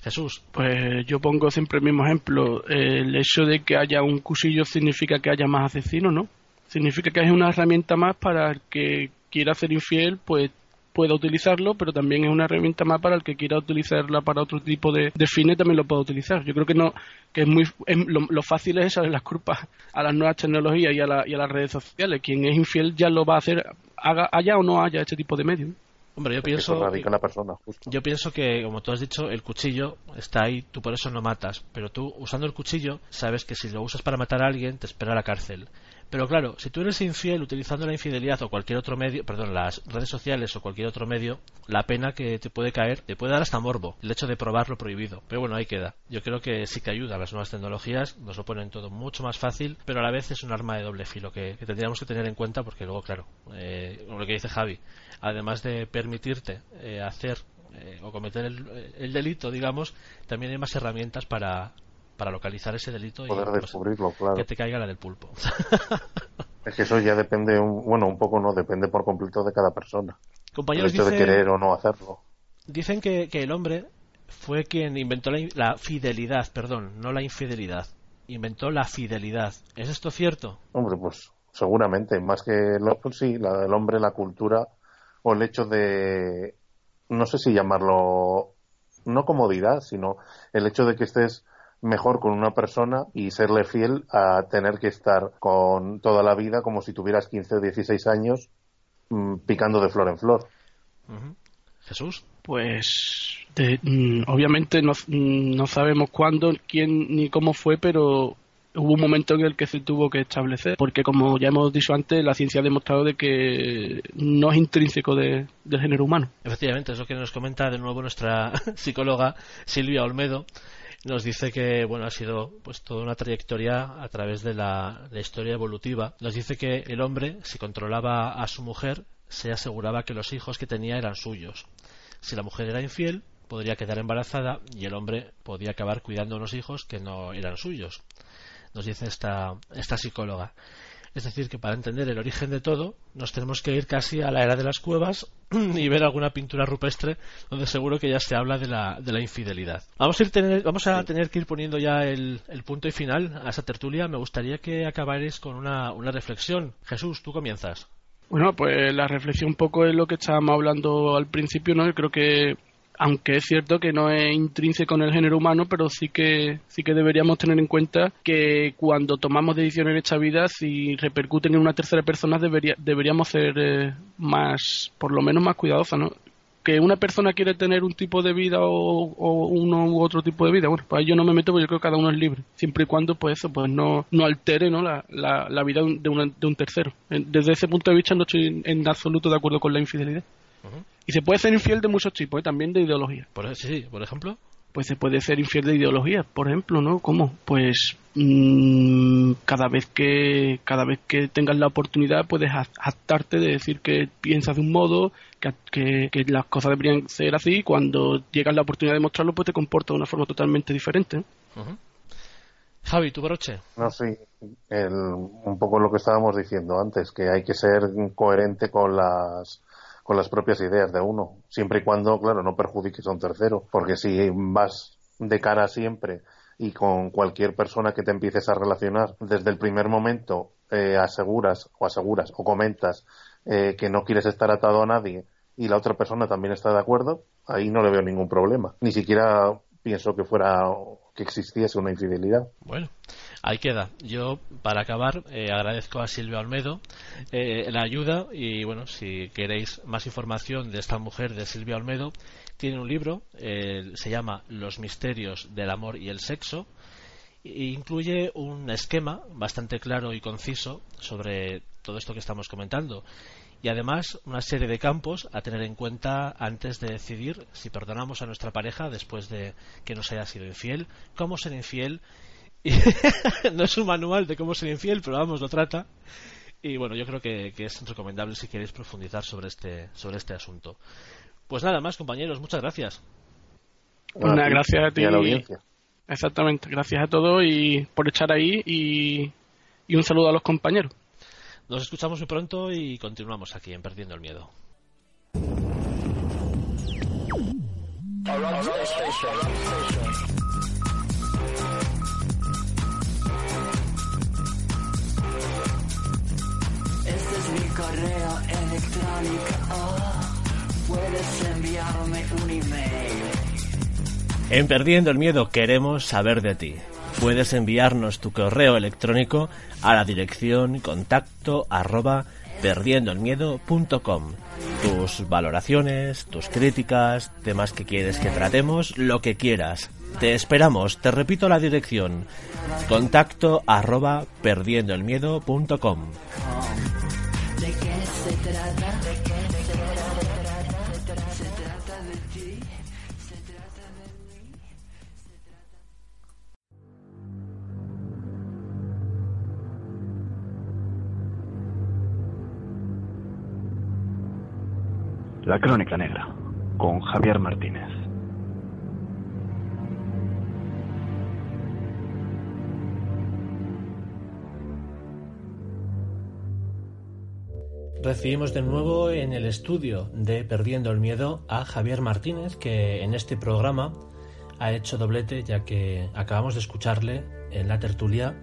Jesús. Pues yo pongo siempre el mismo ejemplo. El hecho de que haya un cuchillo significa que haya más asesinos, ¿no? Significa que es una herramienta más para el que quiera ser infiel, pues pueda utilizarlo, pero también es una herramienta más para el que quiera utilizarla para otro tipo de, fines, también lo puede utilizar. Yo creo que no que es muy lo, fácil es echarle las culpas a las nuevas tecnologías y a, las redes sociales. Quien es infiel ya lo va a hacer, haga, haya o no haya este tipo de medios. Hombre, yo pienso. la persona, Yo pienso que, como tú has dicho, el cuchillo está ahí, tú por eso no matas. Pero tú, usando el cuchillo, sabes que si lo usas para matar a alguien, te espera la cárcel. Pero claro, si tú eres infiel utilizando la infidelidad o cualquier otro medio, perdón, las redes sociales o cualquier otro medio, la pena que te puede caer te puede dar hasta morbo, el hecho de probar lo prohibido. Pero bueno, ahí queda. Yo creo que sí que ayuda. Las nuevas tecnologías nos lo ponen todo mucho más fácil, pero a la vez es un arma de doble filo que, tendríamos que tener en cuenta porque luego, claro, eh, lo que dice Javi, además de permitirte eh, hacer eh, o cometer el, delito, digamos, también hay más herramientas para, para localizar ese delito y pues, descubrirlo, claro. que te caiga la del pulpo. *laughs* es que eso ya depende, bueno, un poco no, depende por completo de cada persona. Compañeros, el hecho de querer o no hacerlo. Dicen que, que el hombre fue quien inventó la, la, fidelidad, perdón, no la infidelidad. Inventó la fidelidad. ¿Es esto cierto? Hombre, pues seguramente, más que lo, pues sí, la, el hombre, la cultura o el hecho de, no sé si llamarlo, no comodidad, sino el hecho de que estés mejor con una persona y serle fiel a tener que estar con toda la vida como si tuvieras 15 o 16 años mm, picando de flor en flor. Jesús. Pues mm, obviamente no, mm, no sabemos cuándo, quién ni cómo fue, pero hubo un momento en el que se tuvo que establecer, porque como ya hemos dicho antes, la ciencia ha demostrado de que no es intrínseco del género humano. Efectivamente, es lo que nos comenta de nuevo nuestra *laughs* psicóloga Silvia Olmedo, nos dice que bueno ha sido pues toda una trayectoria a través de la, historia evolutiva. Nos dice que el hombre si controlaba a su mujer se aseguraba que los hijos que tenía eran suyos. Si la mujer era infiel podría quedar embarazada y el hombre podía acabar cuidando a unos hijos que no eran suyos nos dice esta, esta psicóloga es decir, que para entender el origen de todo, nos tenemos que ir casi a la era de las cuevas *clears throat* y ver alguna pintura rupestre donde seguro que ya se habla de la, de la infidelidad. Vamos a, ir tener, vamos a tener que ir poniendo ya el, punto y final a esa tertulia. Me gustaría que acabarais con una, una reflexión. Jesús, tú comienzas. Bueno, pues la reflexión un poco es lo que estábamos hablando al principio, ¿no? Yo creo que aunque es cierto que no es intrínseco en el género humano, pero sí que sí que deberíamos tener en cuenta que cuando tomamos decisiones en esta vida, si repercuten en una tercera persona, debería, deberíamos ser eh, más, por lo menos más cuidadosos, ¿no? Que una persona quiere tener un tipo de vida o, uno u otro tipo de vida, bueno, pues yo no me meto porque yo creo que cada uno es libre, siempre y cuando pues eso, pues no, no altere ¿no? La, la, vida de, de un tercero. Desde ese punto de vista no estoy en absoluto de acuerdo con la infidelidad. Y se puede ser infiel de muchos tipos, ¿eh? también de ideología. Por, sí, por ejemplo. Pues se puede ser infiel de ideología, por ejemplo, ¿no? ¿Cómo? Pues mm, cada vez que cada vez que tengas la oportunidad puedes jactarte de decir que piensas de un modo, que, que, las cosas deberían ser así, y cuando llega la oportunidad de mostrarlo, pues te comportas de una forma totalmente diferente. Javi, tu broche. No, sí, un poco lo que estábamos diciendo antes, que hay que ser coherente con las con las propias ideas de uno, siempre y cuando, claro, no perjudiques a un tercero, porque si vas de cara siempre y con cualquier persona que te empieces a relacionar, desde el primer momento eh, aseguras o aseguras o comentas eh, que no quieres estar atado a nadie y la otra persona también está de acuerdo, ahí no le veo ningún problema. Ni siquiera pienso que fuera que existiese una infidelidad. Bueno, ahí queda. Yo, para acabar, eh, agradezco a Silvia Olmedo eh, la ayuda y, bueno, si queréis más información de esta mujer, de Silvia Olmedo, tiene un libro, eh, se llama Los misterios del amor y el sexo, e incluye un esquema bastante claro y conciso sobre todo esto que estamos comentando y además una serie de campos a tener en cuenta antes de decidir si perdonamos a nuestra pareja después de que nos haya sido infiel, cómo ser infiel. *laughs* no es un manual de cómo ser infiel, pero vamos, lo trata. Y bueno, yo creo que, es recomendable si queréis profundizar sobre este, sobre este asunto. Pues nada más, compañeros, muchas gracias. Una gracias a ti. a la audiencia. Exactamente, gracias a todos y por estar ahí y un saludo a los compañeros. Nos escuchamos muy pronto y continuamos aquí en Perdiendo el Miedo. Mi correo electrónico. Puedes enviarme un email. En Perdiendo el Miedo queremos saber de ti puedes enviarnos tu correo electrónico a la dirección contacto arroba perdiendoelmiedo.com. Tus valoraciones, tus críticas, temas que quieres que tratemos, lo que quieras. Te esperamos, te repito la dirección. Contacto arroba perdiendoelmiedo.com. La Crónica Negra, con Javier Martínez. Recibimos de nuevo en el estudio de Perdiendo el Miedo a Javier Martínez, que en este programa ha hecho doblete ya que acabamos de escucharle en la tertulia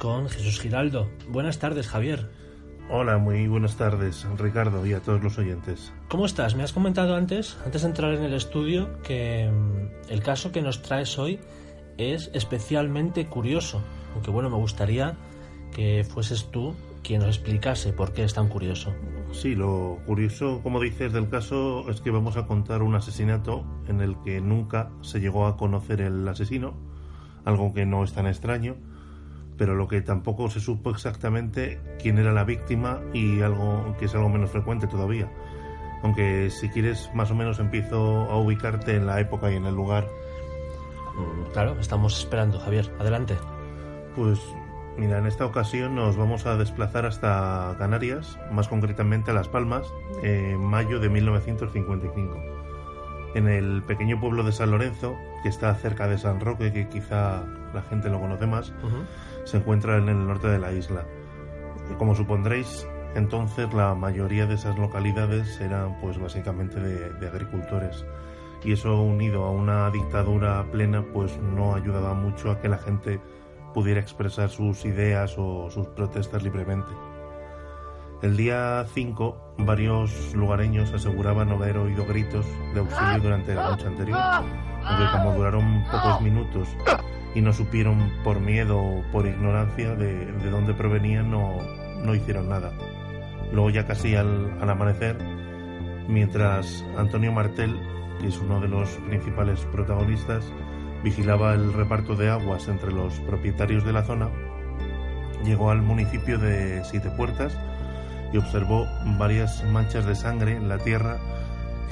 con Jesús Giraldo. Buenas tardes, Javier. Hola, muy buenas tardes, Ricardo, y a todos los oyentes. ¿Cómo estás? Me has comentado antes, antes de entrar en el estudio, que mm, el caso que nos traes hoy es especialmente curioso. Aunque bueno, me gustaría que fueses tú quien nos explicase por qué es tan curioso. Sí, lo curioso, como dices, del caso es que vamos a contar un asesinato en el que nunca se llegó a conocer el asesino, algo que no es tan extraño, pero lo que tampoco se supo exactamente quién era la víctima y algo que es algo menos frecuente todavía. Aunque si quieres más o menos empiezo a ubicarte en la época y en el lugar. Mm, claro, estamos esperando, Javier. Adelante. Pues Mira, en esta ocasión nos vamos a desplazar hasta Canarias, más concretamente a Las Palmas, en mayo de 1955. En el pequeño pueblo de San Lorenzo, que está cerca de San Roque, que quizá la gente lo conoce más, se encuentra en el norte de la isla. Como supondréis, entonces la mayoría de esas localidades eran pues básicamente de, agricultores y eso unido a una dictadura plena pues no ayudaba mucho a que la gente pudiera expresar sus ideas o sus protestas libremente. El día 5, varios lugareños aseguraban haber oído gritos de auxilio durante la noche anterior, aunque como duraron pocos minutos y no supieron por miedo o por ignorancia de, de dónde provenían, no, no hicieron nada. Luego ya casi al, al amanecer, mientras Antonio Martel, que es uno de los principales protagonistas, vigilaba el reparto de aguas entre los propietarios de la zona, llegó al municipio de Siete Puertas y observó varias manchas de sangre en la tierra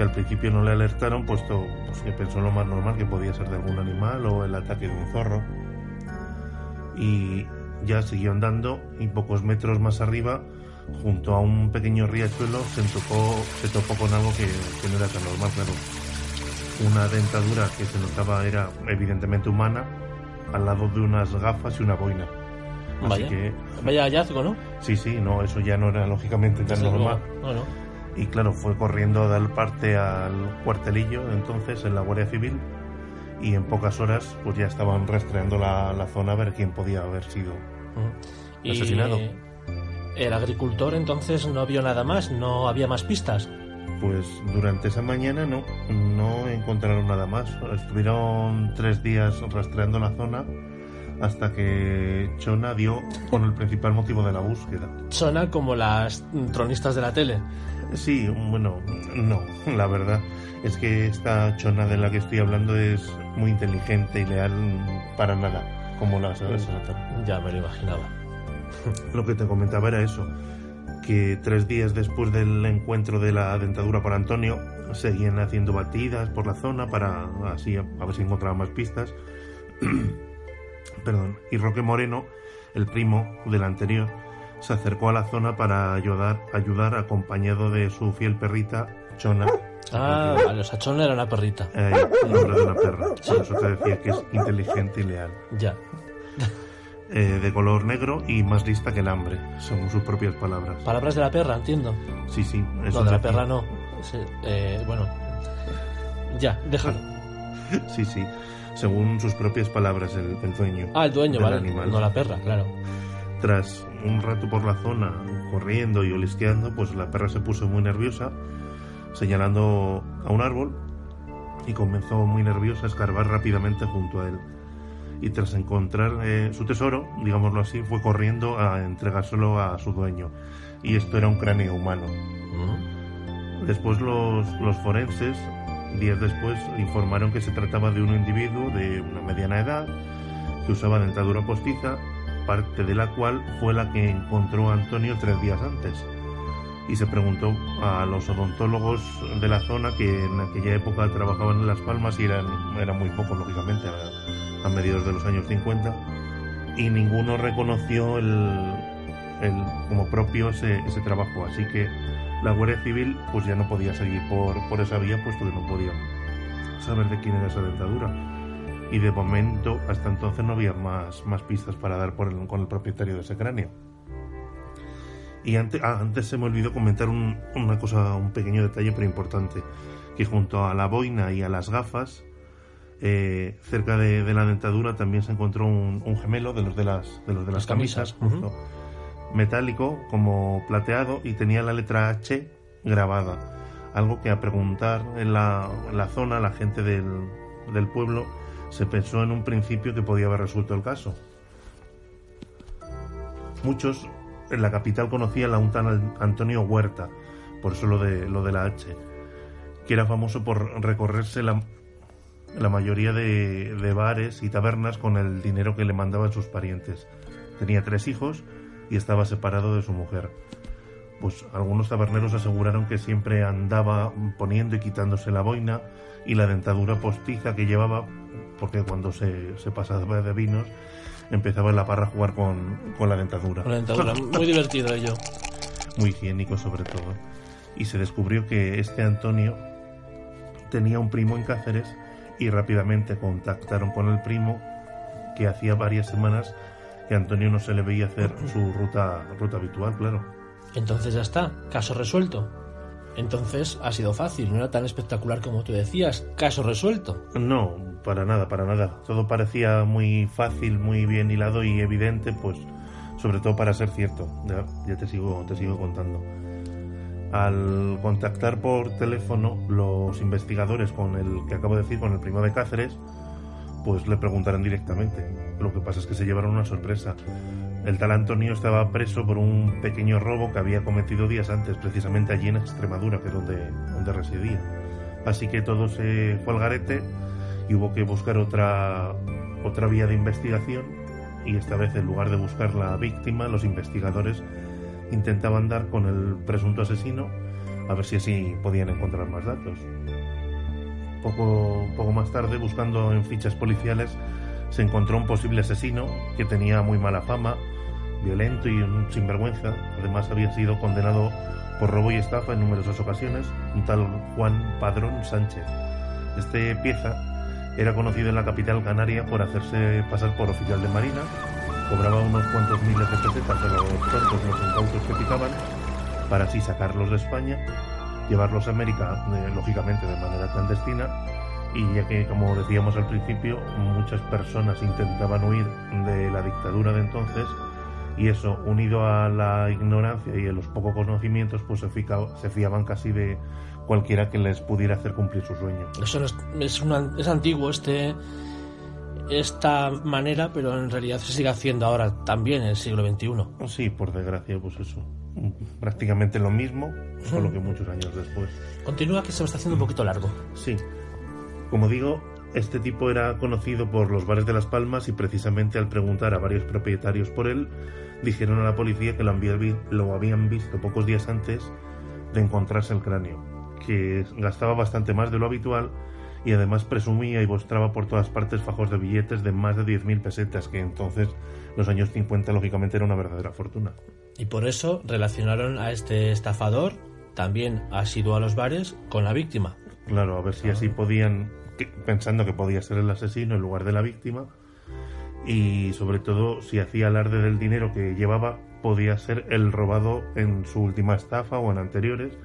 que al principio no le alertaron, puesto pues, que pensó lo más normal que podía ser de algún animal o el ataque de un zorro. Y ya siguió andando y pocos metros más arriba, junto a un pequeño riachuelo, se, tocó, se topó con algo que, que no era tan normal, claro una dentadura que se notaba era evidentemente humana, al lado de unas gafas y una boina. Así Vaya. que, Vaya hallazgo, ¿no? sí, sí, no, eso ya no era lógicamente tan normal. No, no. Y claro, fue corriendo a dar parte al cuartelillo, entonces, en la Guardia Civil, y en pocas horas, pues ya estaban rastreando la, la zona a ver quién podía haber sido. Y Asesinado. el agricultor entonces no vio nada más, no había más pistas. Pues durante esa mañana no, no encontraron nada más. Estuvieron tres días rastreando la zona hasta que Chona dio con el principal motivo de la búsqueda. Suena como las tronistas de la tele. Sí, bueno, no, *laughs* la verdad es que esta Chona de la que estoy hablando es muy inteligente y leal para nada, como la Salazar. Ya me lo imaginaba. *laughs* Lo que te comentaba era eso, que tres días después del encuentro de la dentadura para Antonio, seguían haciendo batidas por la zona para así a ver si encontraban más pistas. *clears throat* Perdón. Y Roque Moreno, el primo del anterior, se acercó a la zona para ayudar, ayudar acompañado de su fiel perrita, Chona. Ah, vale, o sea, Chona era una perrita. Eh, nombre de una perra. Por eso te decía que es inteligente y leal. Ya. Eh, de color negro y más lista que el hambre, según sus propias palabras. Palabras de la perra, entiendo. Sí, sí. No, eso de la perra no. Sí, eh, bueno. Ya, déjalo. *laughs* Sí, sí. Según sus propias palabras, el, el dueño. Ah, el dueño, vale. animal. No la perra, claro. Tras un rato por la zona, corriendo y olisqueando, pues la perra se puso muy nerviosa, señalando a un árbol y comenzó muy nerviosa a escarbar rápidamente junto a él. Y tras encontrar eh, su tesoro, digámoslo así, fue corriendo a entregárselo a su dueño. y esto era un cráneo humano. Mm. Después los, los forenses, días después, informaron que se trataba de un individuo de una mediana edad que usaba dentadura postiza, parte de la cual fue la que encontró Antonio tres días antes. Y se preguntó a los odontólogos de la zona que en aquella época trabajaban en Las Palmas y eran, eran muy pocos, lógicamente, a, mediados de los años 50, y ninguno reconoció el, el, como propio ese, ese trabajo. Así que la Guardia Civil pues ya no podía seguir por, por esa vía, puesto que no podía saber de quién era esa dentadura. Y de momento, hasta entonces, no había más, más pistas para dar por el- con el propietario de ese cráneo. Y antes, ah, antes se me olvidó comentar un- una cosa, un pequeño detalle pero importante, que junto a la boina y a las gafas, eh, cerca de, de la dentadura también se encontró un, un gemelo de los de las, de los de las, Las camisas, camisas, justo, metálico como plateado y tenía la letra H grabada. Algo que a preguntar en la, en la zona, la gente del, del pueblo, se pensó en un principio que podía haber resuelto el caso. Muchos en la capital conocían a un tal Antonio Huerta, por eso lo de, lo de la H, que era famoso por recorrerse la, la mayoría de, de bares y tabernas con el dinero que le mandaban sus parientes. Tenía tres hijos y estaba separado de su mujer. Pues algunos taberneros aseguraron que siempre andaba poniendo y quitándose la boina y la dentadura postiza que llevaba, porque cuando se, se pasaba de vinos empezaba en la parra a jugar con, con la dentadura. Con la dentadura. *laughs* Muy divertido ello. Muy higiénico sobre todo. Y se descubrió que este Antonio tenía un primo en Cáceres y rápidamente contactaron con el primo que hacía varias semanas que Antonio no se le veía hacer su ruta, ruta habitual, claro. Entonces ya está, caso resuelto. Entonces ha sido fácil, no era tan espectacular como tú decías. Caso resuelto. No, para nada, para nada. Todo parecía muy fácil, muy bien hilado y evidente, pues sobre todo para ser cierto. Ya, te sigo, te sigo contando. Al contactar por teléfono los investigadores con el que acabo de decir, con el primo de Cáceres, pues le preguntaron directamente. Lo que pasa es que se llevaron una sorpresa. El tal Antonio estaba preso por un pequeño robo que había cometido días antes, precisamente allí en Extremadura, que es donde, donde residía. Así que todo se fue al garete y hubo que buscar otra, otra vía de investigación y esta vez en lugar de buscar la víctima, los investigadores intentaban dar con el presunto asesino a ver si así podían encontrar más datos. Poco, poco más tarde, buscando en fichas policiales, se encontró un posible asesino que tenía muy mala fama, violento y un sinvergüenza. Además había sido condenado por robo y estafa en numerosas ocasiones, un tal Juan Padrón Sánchez. Este pieza era conocido en la capital canaria por hacerse pasar por oficial de marina, cobraba unos cuantos miles de pesetas a los tontos, los incautos que picaban, para así sacarlos de España, llevarlos a América, eh, lógicamente de manera clandestina, y ya que, como decíamos al principio, muchas personas intentaban huir de la dictadura de entonces, y eso, unido a la ignorancia y a los pocos conocimientos, pues se, fica- se fiaban casi de cualquiera que les pudiera hacer cumplir su sueño. Eso es, es, una- es antiguo este esta manera, pero en realidad se sigue haciendo ahora también en el siglo XXI. Sí, por desgracia, pues eso. Prácticamente lo mismo, solo que *laughs* muchos años después. Continúa que se me está haciendo un poquito largo. Sí. Como digo, este tipo era conocido por los bares de Las Palmas y precisamente al preguntar a varios propietarios por él, dijeron a la policía que lo, habían visto pocos días antes de encontrarse el cráneo, que gastaba bastante más de lo habitual y además presumía y mostraba por todas partes fajos de billetes de más de 10.000 pesetas, que entonces, los años 50, lógicamente era una verdadera fortuna. Y por eso relacionaron a este estafador, también ha sido a los bares, con la víctima. Claro, a ver si así podían, que- pensando que podía ser el asesino en lugar de la víctima, y sobre todo si hacía alarde del dinero que llevaba, podía ser el robado en su última estafa o en anteriores,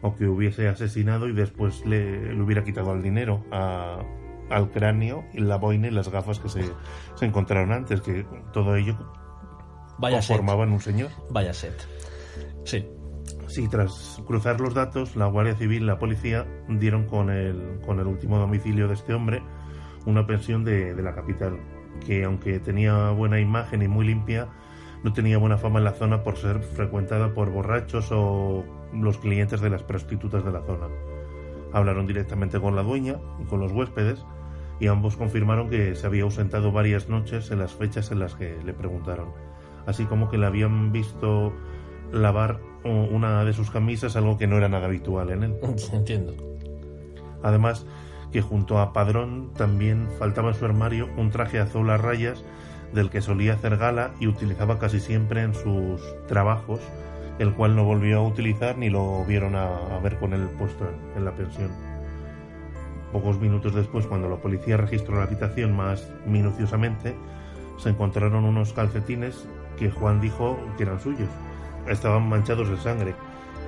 o que hubiese asesinado y después le, le hubiera quitado el dinero a- al cráneo, y la boina y las gafas que se, se encontraron antes, que todo ello Vaya set. conformaban un señor. Vaya set. Sí. Sí, tras cruzar los datos, la Guardia Civil y la policía dieron con el, con el último domicilio de este hombre, una pensión de, de la capital, que aunque tenía buena imagen y muy limpia, no tenía buena fama en la zona por ser frecuentada por borrachos o los clientes de las prostitutas de la zona. Hablaron directamente con la dueña y con los huéspedes y ambos confirmaron que se había ausentado varias noches en las fechas en las que le preguntaron, así como que le habían visto lavar una de sus camisas, algo que no era nada habitual en él. *laughs* Entiendo. Además, que junto a Padrón también faltaba en su armario un traje azul a rayas del que solía hacer gala y utilizaba casi siempre en sus trabajos, el cual no volvió a utilizar ni lo vieron a, ver con él puesto en la pensión. Pocos minutos después, cuando la policía registró la habitación más minuciosamente, se encontraron unos calcetines que Juan dijo que eran suyos. Estaban manchados de sangre,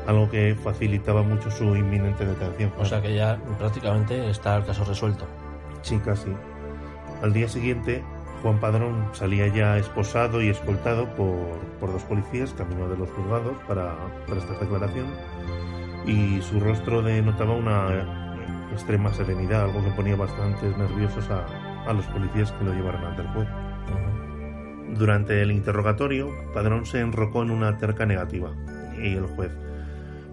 algo que facilitaba mucho su inminente detención. O sea que ya prácticamente está el caso resuelto. Sí, casi. Al día siguiente, Juan Padrón salía ya esposado y escoltado por, por dos policías camino de los juzgados para prestar declaración y su rostro denotaba una extrema serenidad, algo que ponía bastante nerviosos a, los policías que lo llevaron ante el juez. Durante el interrogatorio, Padrón se enrocó en una terca negativa y el juez.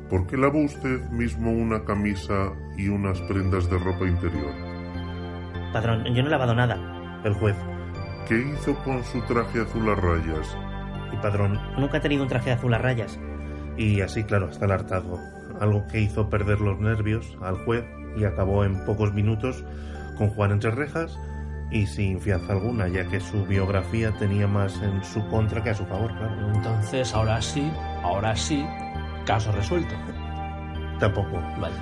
¿Por qué lavó usted mismo una camisa y unas prendas de ropa interior? Padrón, yo no he lavado nada. El juez. ¿Qué hizo con su traje azul a rayas? Y Padrón. Nunca he tenido un traje azul a rayas. Y así, claro, hasta el hartazgo. Algo que hizo perder los nervios al juez y acabó en pocos minutos con Juan entre rejas y sin fianza alguna, ya que su biografía tenía más en su contra que a su favor, claro. Entonces, ahora sí, ahora sí, caso resuelto. Tampoco. Vale.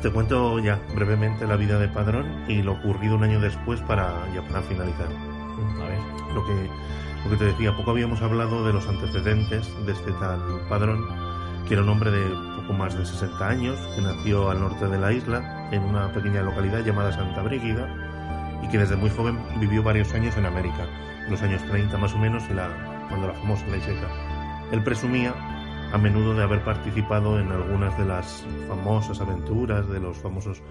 Te cuento ya brevemente la vida de Padrón y lo ocurrido un año después para, ya para finalizar. A ver. Lo que, lo que te decía, poco habíamos hablado de los antecedentes de este tal Padrón, que era un hombre de poco más de 60 años, que nació al norte de la isla, en una pequeña localidad llamada Santa Brígida, y que desde muy joven vivió varios años en América, los años 30 más o menos, y la, cuando la famosa ley seca. Él presumía a menudo de haber participado en algunas de las famosas aventuras de los famosos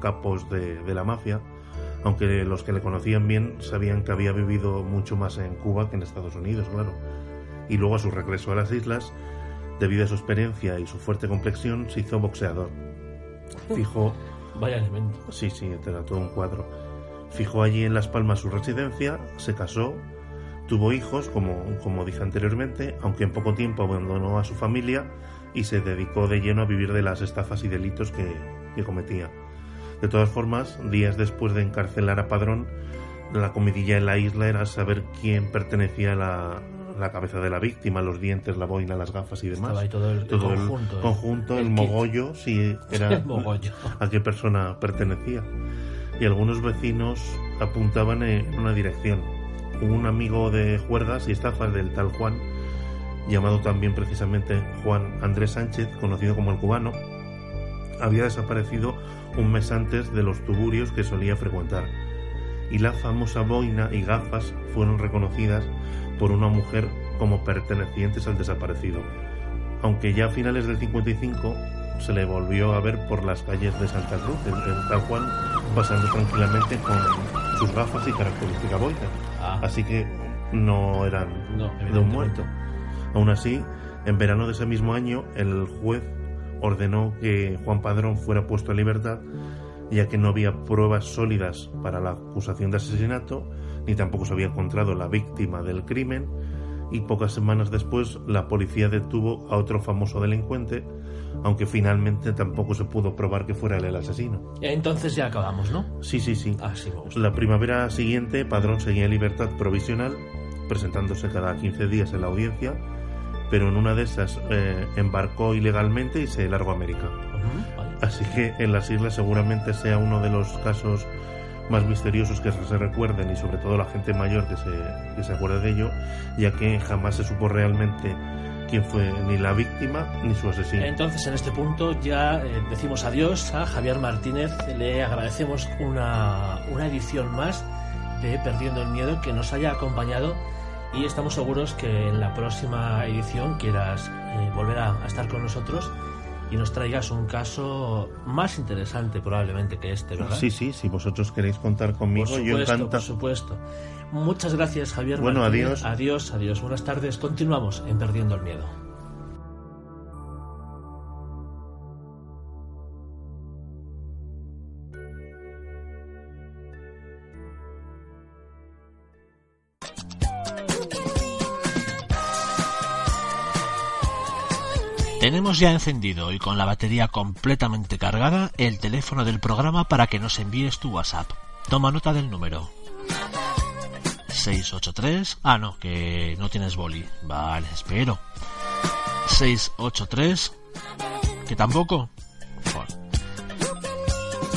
capos de, de la mafia, aunque los que le conocían bien sabían que había vivido mucho más en Cuba que en Estados Unidos, claro. Y luego a su regreso a las islas, debido a su experiencia y su fuerte complexión, se hizo boxeador. *laughs* Fijó. Vaya elemento. Sí, sí, te todo un cuadro. Fijó allí en Las Palmas su residencia, se casó, tuvo hijos, como, como dije anteriormente, aunque en poco tiempo abandonó a su familia y se dedicó de lleno a vivir de las estafas y delitos que, que cometía. De todas formas, días después de encarcelar a Padrón, la comidilla en la isla era saber quién pertenecía a la, la cabeza de la víctima, los dientes, la boina, las gafas y demás. Todo el, conjunto, el, conjunto, el, mogollo, si *laughs* era a qué persona pertenecía. Y algunos vecinos apuntaban en una dirección. Un amigo de juergas y estafas del tal Juan, llamado también precisamente Juan Andrés Sánchez, conocido como el cubano, había desaparecido un mes antes de los tuburios que solía frecuentar. Y la famosa boina y gafas fueron reconocidas por una mujer como pertenecientes al desaparecido, aunque ya a finales del 55 se le volvió a ver por las calles de Santa Cruz, en, San Juan, pasando tranquilamente con sus gafas y característica boina. Ah. Así que no eran de un muerto. Aún así, en verano de ese mismo año, el juez ordenó que Juan Padrón fuera puesto en libertad, ya que no había pruebas sólidas para la acusación de asesinato ni tampoco se había encontrado la víctima del crimen y pocas semanas después la policía detuvo a otro famoso delincuente, aunque finalmente tampoco se pudo probar que fuera él el asesino. Entonces ya acabamos, ¿no? Sí, sí, sí. Ah, la primavera siguiente, Padrón seguía en libertad provisional, presentándose cada 15 días en la audiencia, pero en una de esas eh, embarcó ilegalmente y se largó a América. Así que en las islas seguramente sea uno de los casos más misteriosos que se recuerden y sobre todo la gente mayor que se, que se acuerde de ello, ya que jamás se supo realmente quién fue ni la víctima ni su asesino. Entonces, en este punto ya eh, decimos adiós a Javier Martínez, le agradecemos una, una edición más de Perdiendo el Miedo que nos haya acompañado y estamos seguros que en la próxima edición quieras eh, volver a, estar con nosotros y nos traigas un caso más interesante probablemente que este, ¿verdad? Sí, sí, si vosotros queréis contar conmigo, por yo supuesto, Por supuesto. Muchas gracias, Javier. Bueno, adiós. Adiós, adiós. Buenas tardes. Continuamos en Perdiendo el Miedo. Tenemos ya encendido y con la batería completamente cargada el teléfono del programa para que nos envíes tu WhatsApp. Toma nota del número. 683. Ah, no, que no tienes boli. Vale, espero. 683. ¿Que tampoco?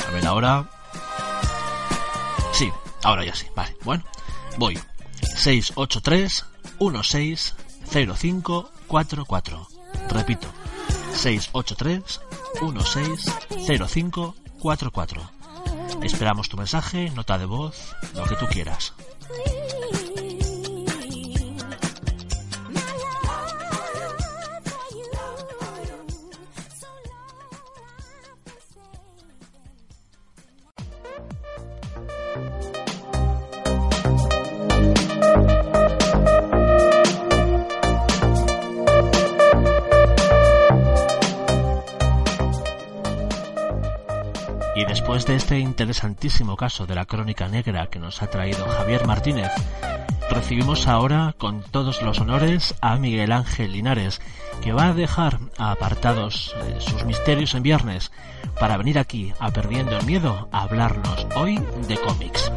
A ver, ahora. Sí, ahora ya sí. Vale, bueno. Voy. 683 160544. Repito. 683 160544. Esperamos tu mensaje, nota de voz, lo que tú quieras. Después de este interesantísimo caso de la crónica negra que nos ha traído Javier Martínez, recibimos ahora con todos los honores a Miguel Ángel Linares, que va a dejar apartados eh, sus misterios en viernes para venir aquí a Perdiendo el Miedo a hablarnos hoy de cómics.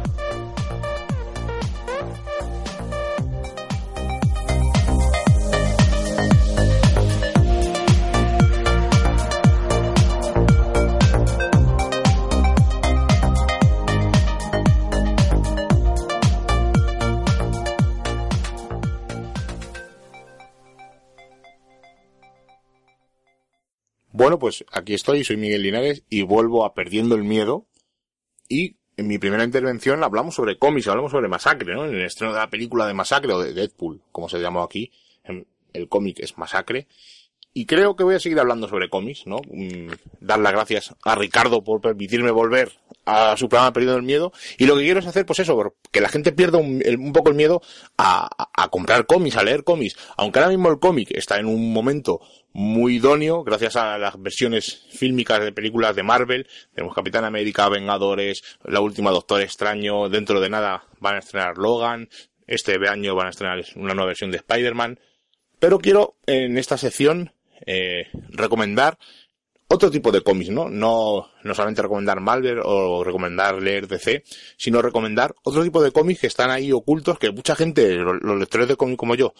Bueno, pues aquí estoy, soy Miguel Linares y vuelvo a Perdiendo el Miedo. Y en mi primera intervención hablamos sobre cómics, hablamos sobre Masacre, ¿no? En el estreno de la película de Masacre o de Deadpool, como se llamó aquí. El cómic es Masacre. Y creo que voy a seguir hablando sobre cómics, ¿no? Mm, dar las gracias a Ricardo por permitirme volver a su programa Perdiendo el Miedo. Y lo que quiero es hacer, pues eso, que la gente pierda un, un poco el miedo a, a, comprar cómics, a leer cómics. Aunque ahora mismo el cómic está en un momento muy idóneo, gracias a las versiones fílmicas de películas de Marvel. Tenemos Capitán América, Vengadores, La Última Doctor Extraño, dentro de nada van a estrenar Logan. Este año van a estrenar una nueva versión de Spider-Man. Pero quiero, en esta sección, eh, recomendar otro tipo de cómics, ¿no? ¿no? No solamente recomendar Marvel o recomendar leer DC, sino recomendar otro tipo de cómics que están ahí ocultos, que mucha gente, los lectores de cómics como yo,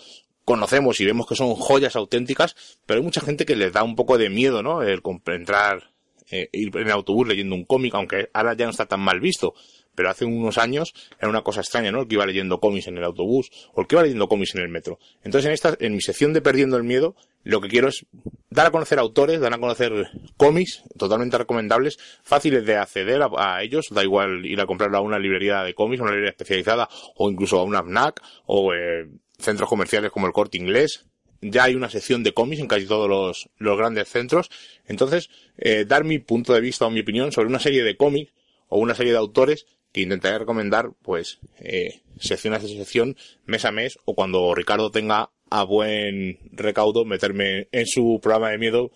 conocemos y vemos que son joyas auténticas, pero hay mucha gente que les da un poco de miedo, ¿no? El entrar, eh, ir en autobús leyendo un cómic, aunque ahora ya no está tan mal visto pero hace unos años era una cosa extraña, ¿no? El que iba leyendo cómics en el autobús o el que iba leyendo cómics en el metro. Entonces, en esta, en mi sección de Perdiendo el Miedo, lo que quiero es dar a conocer autores, dar a conocer cómics totalmente recomendables, fáciles de acceder a, ellos, da igual ir a comprarlo a una librería de cómics, una librería especializada o incluso a una FNAC o eh, centros comerciales como el Corte Inglés. Ya hay una sección de cómics en casi todos los, los grandes centros. Entonces, eh, dar mi punto de vista o mi opinión sobre una serie de cómics o una serie de autores que intentaré recomendar, pues, eh, sección a sección, mes a mes, o cuando Ricardo tenga a buen recaudo, meterme en su programa de miedo,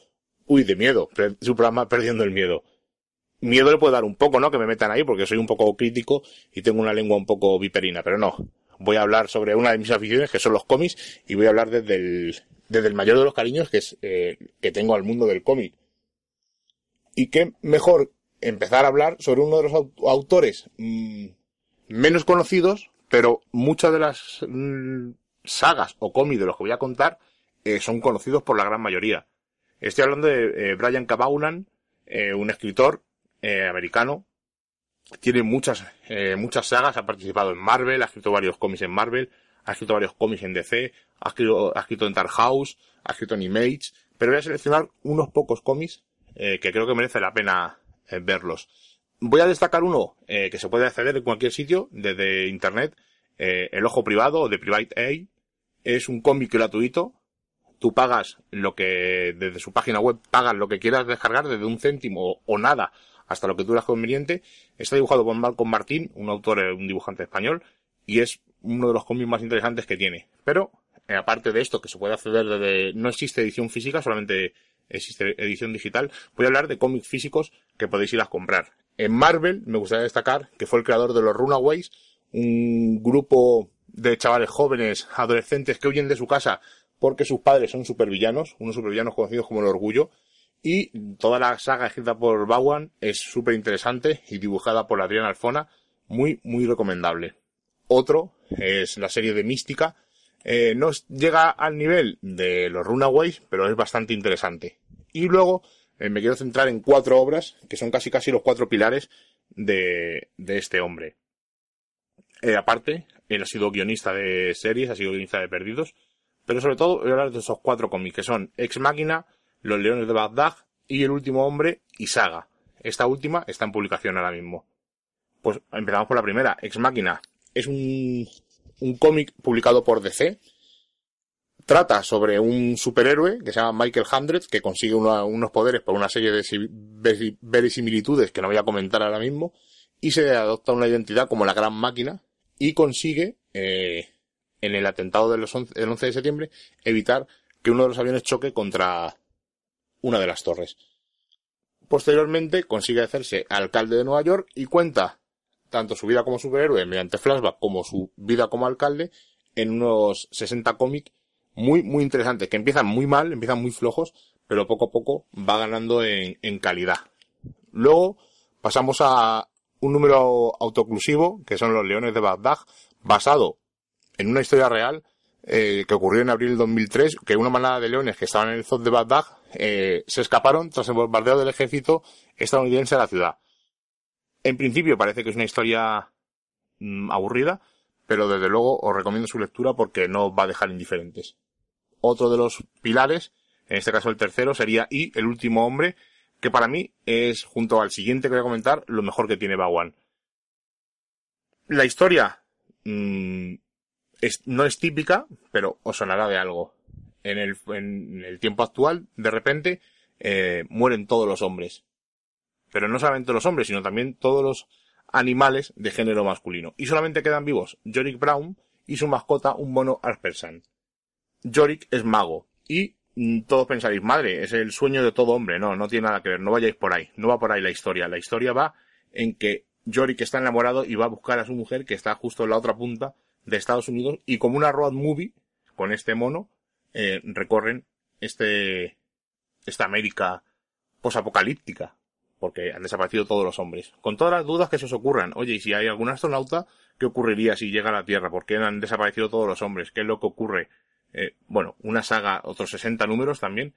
uy, de miedo, su programa Perdiendo el Miedo. Miedo le puede dar un poco, ¿no? Que me metan ahí, porque soy un poco crítico y tengo una lengua un poco viperina, pero no. Voy a hablar sobre una de mis aficiones, que son los cómics, y voy a hablar desde el, desde el mayor de los cariños que es, eh, que tengo al mundo del cómic. Y qué mejor empezar a hablar sobre uno de los autores mmm, menos conocidos, pero muchas de las mmm, sagas o cómics de los que voy a contar eh, son conocidos por la gran mayoría. Estoy hablando de eh, Brian Cabaulan, eh, un escritor americano. Tiene muchas, muchas sagas, ha participado en Marvel, ha escrito varios cómics en Marvel, ha escrito varios cómics en DC, ha escrito, ha escrito en Dark House, ha escrito en Image, pero voy a seleccionar unos pocos cómics que creo que merece la pena verlos. Voy a destacar uno que se puede acceder en cualquier sitio desde internet. El Ojo Privado o de Private A es un cómic gratuito tú pagas lo que, desde su página web, pagas lo que quieras descargar desde un céntimo o nada hasta lo que tú eras conveniente. Está dibujado por Malcolm Martín, un autor, eh, un dibujante español, y es uno de los cómics más interesantes que tiene. Pero, eh, aparte de esto, que se puede acceder desde, no existe edición física, solamente existe edición digital, voy a hablar de cómics físicos que podéis ir a comprar. En Marvel, me gustaría destacar que fue el creador de los Runaways, un grupo de chavales jóvenes, adolescentes que huyen de su casa porque sus padres son supervillanos, unos supervillanos conocidos como el Orgullo, y toda la saga escrita por Bowen es súper interesante y dibujada por Adrián Alfona, muy, muy recomendable. Otro es la serie de Mística, eh, no llega al nivel de los Runaways, pero es bastante interesante. Y luego eh, me quiero centrar en cuatro obras, que son casi casi los cuatro pilares de, de este hombre. Eh, aparte, él ha sido guionista de series, ha sido guionista de Perdidos, pero sobre todo voy a hablar de esos cuatro cómics, que son Ex Máquina, Los Leones de Bagdad y El Último Hombre y Saga. Esta última está en publicación ahora mismo. Pues empezamos por la primera. Ex Máquina es un, un cómic publicado por DC. Trata sobre un superhéroe que se llama Michael Hundred, que consigue unos poderes por una serie de verisimilitudes que no voy a comentar ahora mismo, y se adopta una identidad como la gran máquina, y consigue, eh, en el atentado del 11, 11 de septiembre, evitar que uno de los aviones choque contra una de las torres. Posteriormente consigue hacerse alcalde de Nueva York y cuenta tanto su vida como superhéroe mediante flashback como su vida como alcalde en unos 60 cómics muy, muy interesantes, que empiezan muy mal, empiezan muy flojos, pero poco a poco va ganando en, en calidad. Luego pasamos a un número autoclusivo, que son los Leones de Bagdad, basado en una historia real eh, que ocurrió en abril del 2003, que una manada de leones que estaban en el zoo de Bagdad eh, se escaparon tras el bombardeo del ejército estadounidense a la ciudad. En principio parece que es una historia mm, aburrida, pero desde luego os recomiendo su lectura porque no va a dejar indiferentes. Otro de los pilares, en este caso el tercero, sería Y, el último hombre, que para mí es, junto al siguiente que voy a comentar, lo mejor que tiene Bawan. La historia mmm, es, no es típica, pero os sonará de algo. En el, en el tiempo actual, de repente, eh, mueren todos los hombres. Pero no solamente los hombres, sino también todos los animales de género masculino. Y solamente quedan vivos Yorick Brown y su mascota, un mono Aspersan. Yorick es mago y todos pensaréis, madre, es el sueño de todo hombre. No, no tiene nada que ver, no vayáis por ahí, no va por ahí la historia. La historia va en que Yorick está enamorado y va a buscar a su mujer que está justo en la otra punta de Estados Unidos y como una road movie con este mono eh, recorren este esta América posapocalíptica porque han desaparecido todos los hombres. Con todas las dudas que se os ocurran, oye, y si hay algún astronauta, ¿qué ocurriría si llega a la Tierra? ¿Por qué han desaparecido todos los hombres? ¿Qué es lo que ocurre? Eh, bueno, una saga, otros 60 números también.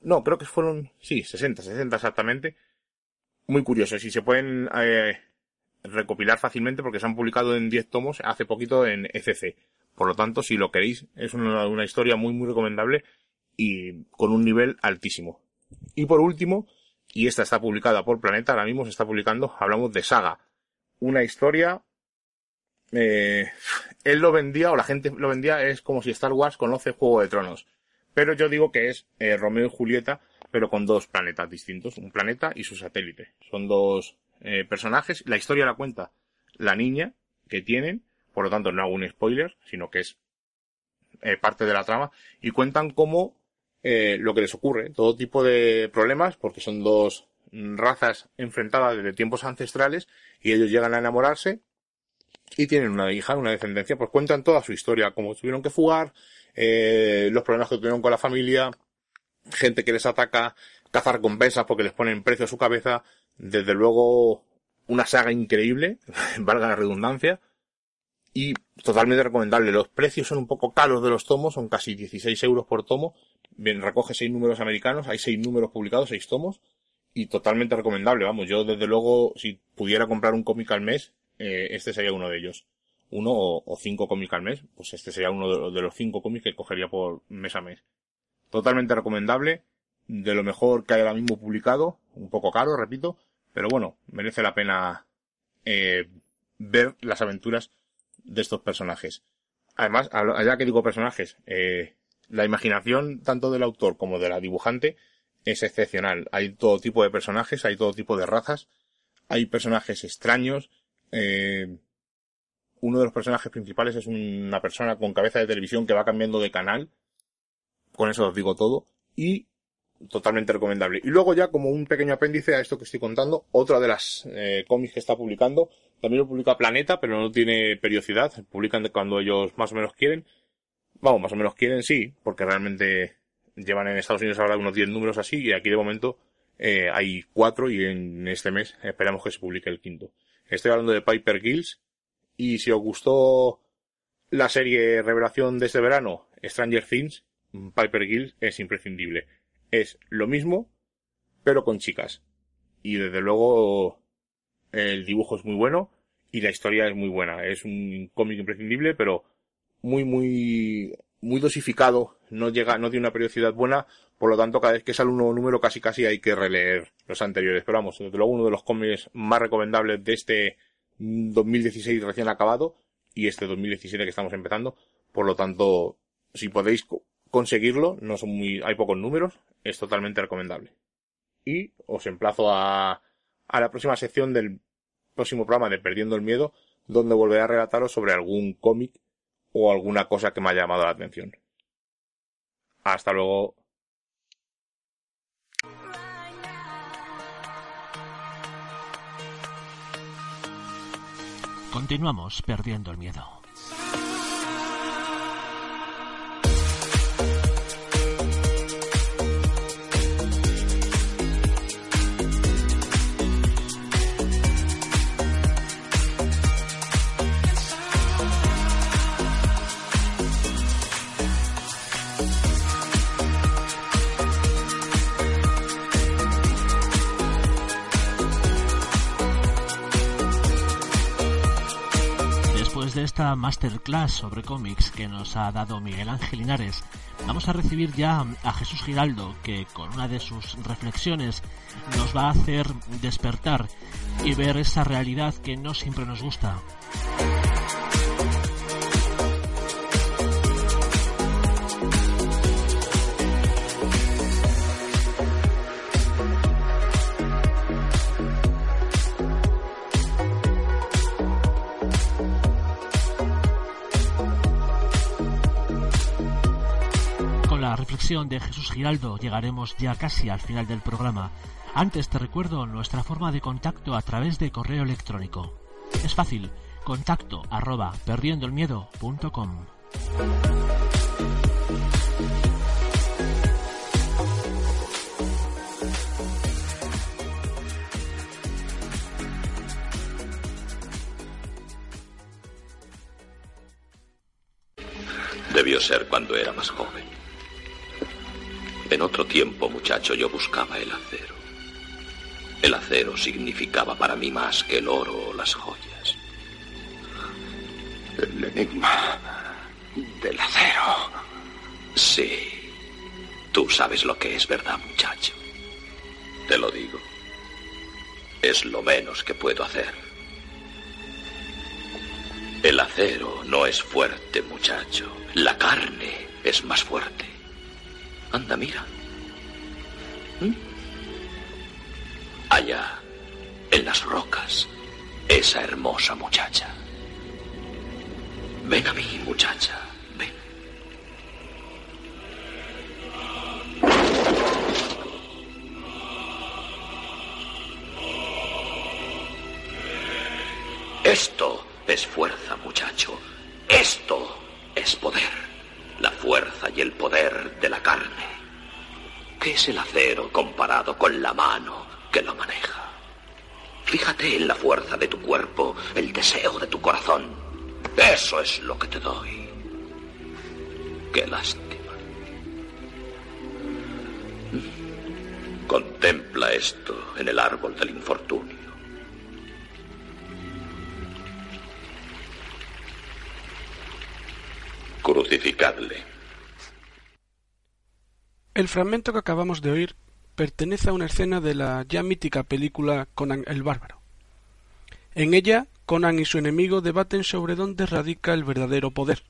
No, creo que fueron, sí, 60, 60 exactamente. Muy curioso, si se pueden eh, recopilar fácilmente porque se han publicado en 10 tomos hace poquito en ECC. Por lo tanto, si lo queréis, es una, una historia muy, muy recomendable y con un nivel altísimo. Y por último, y esta está publicada por Planeta, ahora mismo se está publicando, hablamos de Saga. Una historia eh, él lo vendía, o la gente lo vendía, es como si Star Wars conoce Juego de Tronos. Pero yo digo que es eh, Romeo y Julieta, pero con dos planetas distintos, un planeta y su satélite. Son dos eh, personajes, la historia la cuenta la niña que tienen, por lo tanto no hago un spoiler, sino que es eh, parte de la trama, y cuentan cómo eh, lo que les ocurre, todo tipo de problemas, porque son dos razas enfrentadas desde tiempos ancestrales, y ellos llegan a enamorarse, y tienen una hija, una descendencia, pues cuentan toda su historia, cómo tuvieron que fugar, eh, los problemas que tuvieron con la familia, gente que les ataca, cazar compensas porque les ponen precio a su cabeza, desde luego una saga increíble, *laughs* valga la redundancia, y totalmente recomendable. Los precios son un poco caros de los tomos, son casi 16 euros por tomo, bien, recoge seis números americanos, hay seis números publicados, seis tomos, y totalmente recomendable, vamos, yo desde luego, si pudiera comprar un cómic al mes, eh, este sería uno de ellos. Uno o, cinco cómics al mes, pues este sería uno de, los cinco cómics que cogería por mes a mes. Totalmente recomendable, de lo mejor que hay ahora mismo publicado, un poco caro, repito, pero bueno, merece la pena eh, ver las aventuras de estos personajes. Además, allá que digo personajes, eh, la imaginación tanto del autor como de la dibujante es excepcional. Hay todo tipo de personajes, hay todo tipo de razas, hay personajes extraños. Eh, uno de los personajes principales es una persona con cabeza de televisión que va cambiando de canal. Con eso os digo todo. Y totalmente recomendable. Y luego ya como un pequeño apéndice a esto que estoy contando, otra de las eh, cómics que está publicando, también lo publica Planeta, pero no tiene periodicidad, publican cuando ellos más o menos quieren. Vamos, más o menos quieren, sí, porque realmente llevan en Estados Unidos ahora unos 10 números así, y aquí de momento eh, hay cuatro y en este mes esperamos que se publique el quinto. Estoy hablando de Piper Gills, y si os gustó la serie Revelación de este verano, Stranger Things, Piper Gills es imprescindible es lo mismo, pero con chicas. Y desde luego el dibujo es muy bueno y la historia es muy buena. Es un cómic imprescindible, pero muy, muy, muy dosificado. No llega, no tiene una periodicidad buena. Por lo tanto, cada vez que sale un nuevo número, casi casi hay que releer los anteriores. Pero vamos, desde luego uno de los cómics más recomendables de este 2016 recién acabado y este 2017 que estamos empezando. Por lo tanto, si podéis conseguirlo, no son muy, hay pocos números, es totalmente recomendable. Y os emplazo a, a la próxima sección del próximo programa de Perdiendo el Miedo, donde volveré a relataros sobre algún cómic o alguna cosa que me haya llamado la atención. Hasta luego. Continuamos perdiendo el miedo. Esta masterclass sobre cómics que nos ha dado Miguel Ángel Linares, vamos a recibir ya a Jesús Giraldo, que con una de sus reflexiones nos va a hacer despertar y ver esa realidad que no siempre nos gusta. De Jesús Giraldo llegaremos ya casi al final del programa. Antes te recuerdo nuestra forma de contacto a través de correo electrónico. Es fácil, contacto arroba perdiendoelmiedo.com. Debió ser cuando era más joven. En otro tiempo, muchacho, yo buscaba el acero. El acero significaba para mí más que el oro o las joyas. El enigma del acero. Sí. Tú sabes lo que es verdad, muchacho. Te lo digo. Es lo menos que puedo hacer. El acero no es fuerte, muchacho. La carne es más fuerte. Anda, mira. ¿Mm? Allá, en las rocas, esa hermosa muchacha. Ven a mí, muchacha. Ven. Esto es fuerza, muchacho. Esto es poder la fuerza y el poder de la carne. ¿Qué es el acero comparado con la mano que lo maneja? Fíjate en la fuerza de tu cuerpo, el deseo de tu corazón. Eso es lo que te doy. Qué lástima. Contempla esto en el árbol del infortunio. El fragmento que acabamos de oír pertenece a una escena de la ya mítica película Conan el Bárbaro. En ella, Conan y su enemigo debaten sobre dónde radica el verdadero poder.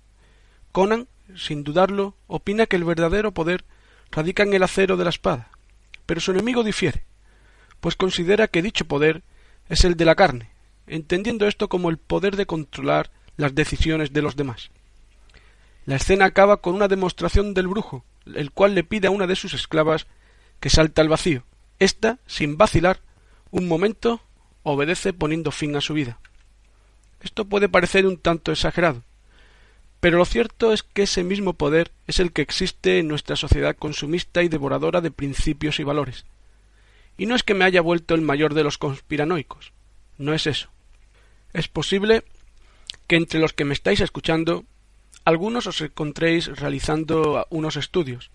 Conan sin dudarlo, opina que el verdadero poder radica en el acero de la espada, pero su enemigo difiere, pues considera que dicho poder es el de la carne, entendiendo esto como el poder de controlar las decisiones de los demás. La escena acaba con una demostración del brujo, el cual le pide a una de sus esclavas que salta al vacío. Esta, sin vacilar, un momento, obedece poniendo fin a su vida. Esto puede parecer un tanto exagerado, pero lo cierto es que ese mismo poder es el que existe en nuestra sociedad consumista y devoradora de principios y valores. Y no es que me haya vuelto el mayor de los conspiranoicos, no es eso. Es posible que entre los que me estáis escuchando, algunos os encontréis realizando unos estudios.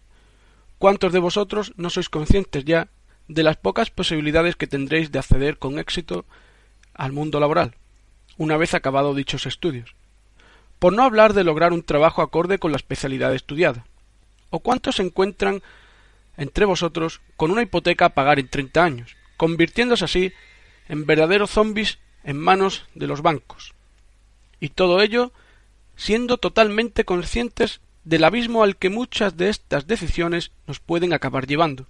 ¿Cuántos de vosotros no sois conscientes ya de las pocas posibilidades que tendréis de acceder con éxito al mundo laboral, una vez acabado dichos estudios? Por no hablar de lograr un trabajo acorde con la especialidad estudiada. ¿O cuántos se encuentran entre vosotros con una hipoteca a pagar en treinta años, convirtiéndose así en verdaderos zombis en manos de los bancos? Y todo ello siendo totalmente conscientes del abismo al que muchas de estas decisiones nos pueden acabar llevando.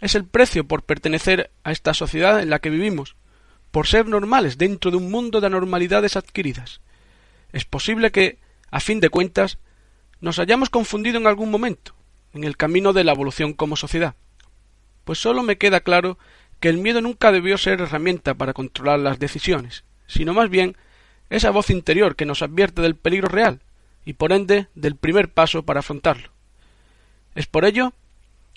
Es el precio por pertenecer a esta sociedad en la que vivimos, por ser normales dentro de un mundo de anormalidades adquiridas. Es posible que, a fin de cuentas, nos hayamos confundido en algún momento, en el camino de la evolución como sociedad. Pues sólo me queda claro que el miedo nunca debió ser herramienta para controlar las decisiones, sino más bien esa voz interior que nos advierte del peligro real y por ende del primer paso para afrontarlo. Es por ello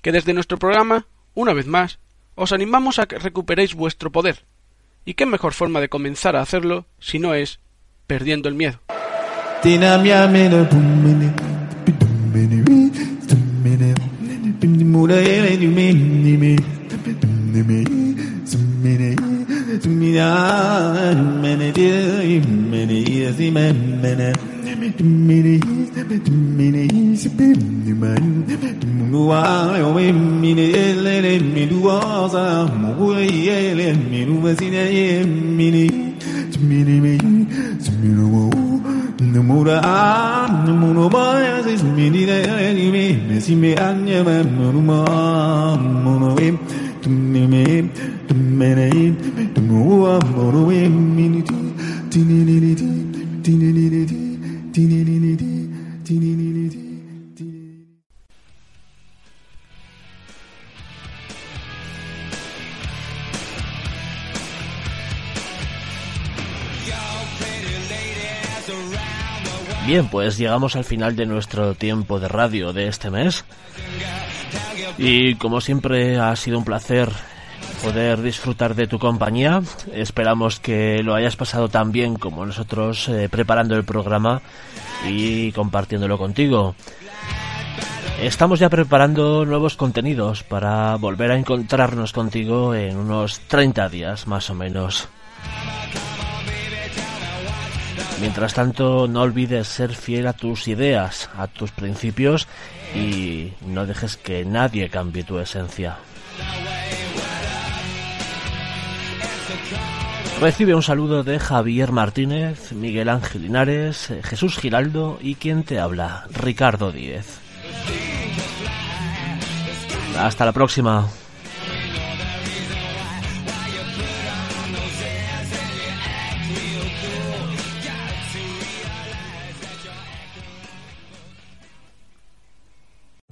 que desde nuestro programa, una vez más, os animamos a que recuperéis vuestro poder. ¿Y qué mejor forma de comenzar a hacerlo si no es perdiendo el miedo? Tumene Bien, pues llegamos al final de nuestro tiempo de radio de este mes. Y como siempre ha sido un placer poder disfrutar de tu compañía. Esperamos que lo hayas pasado tan bien como nosotros eh, preparando el programa y compartiéndolo contigo. Estamos ya preparando nuevos contenidos para volver a encontrarnos contigo en unos 30 días más o menos. Mientras tanto, no olvides ser fiel a tus ideas, a tus principios y no dejes que nadie cambie tu esencia. Recibe un saludo de Javier Martínez, Miguel Ángel Linares, Jesús Giraldo y quien te habla, Ricardo Díez. Hasta la próxima.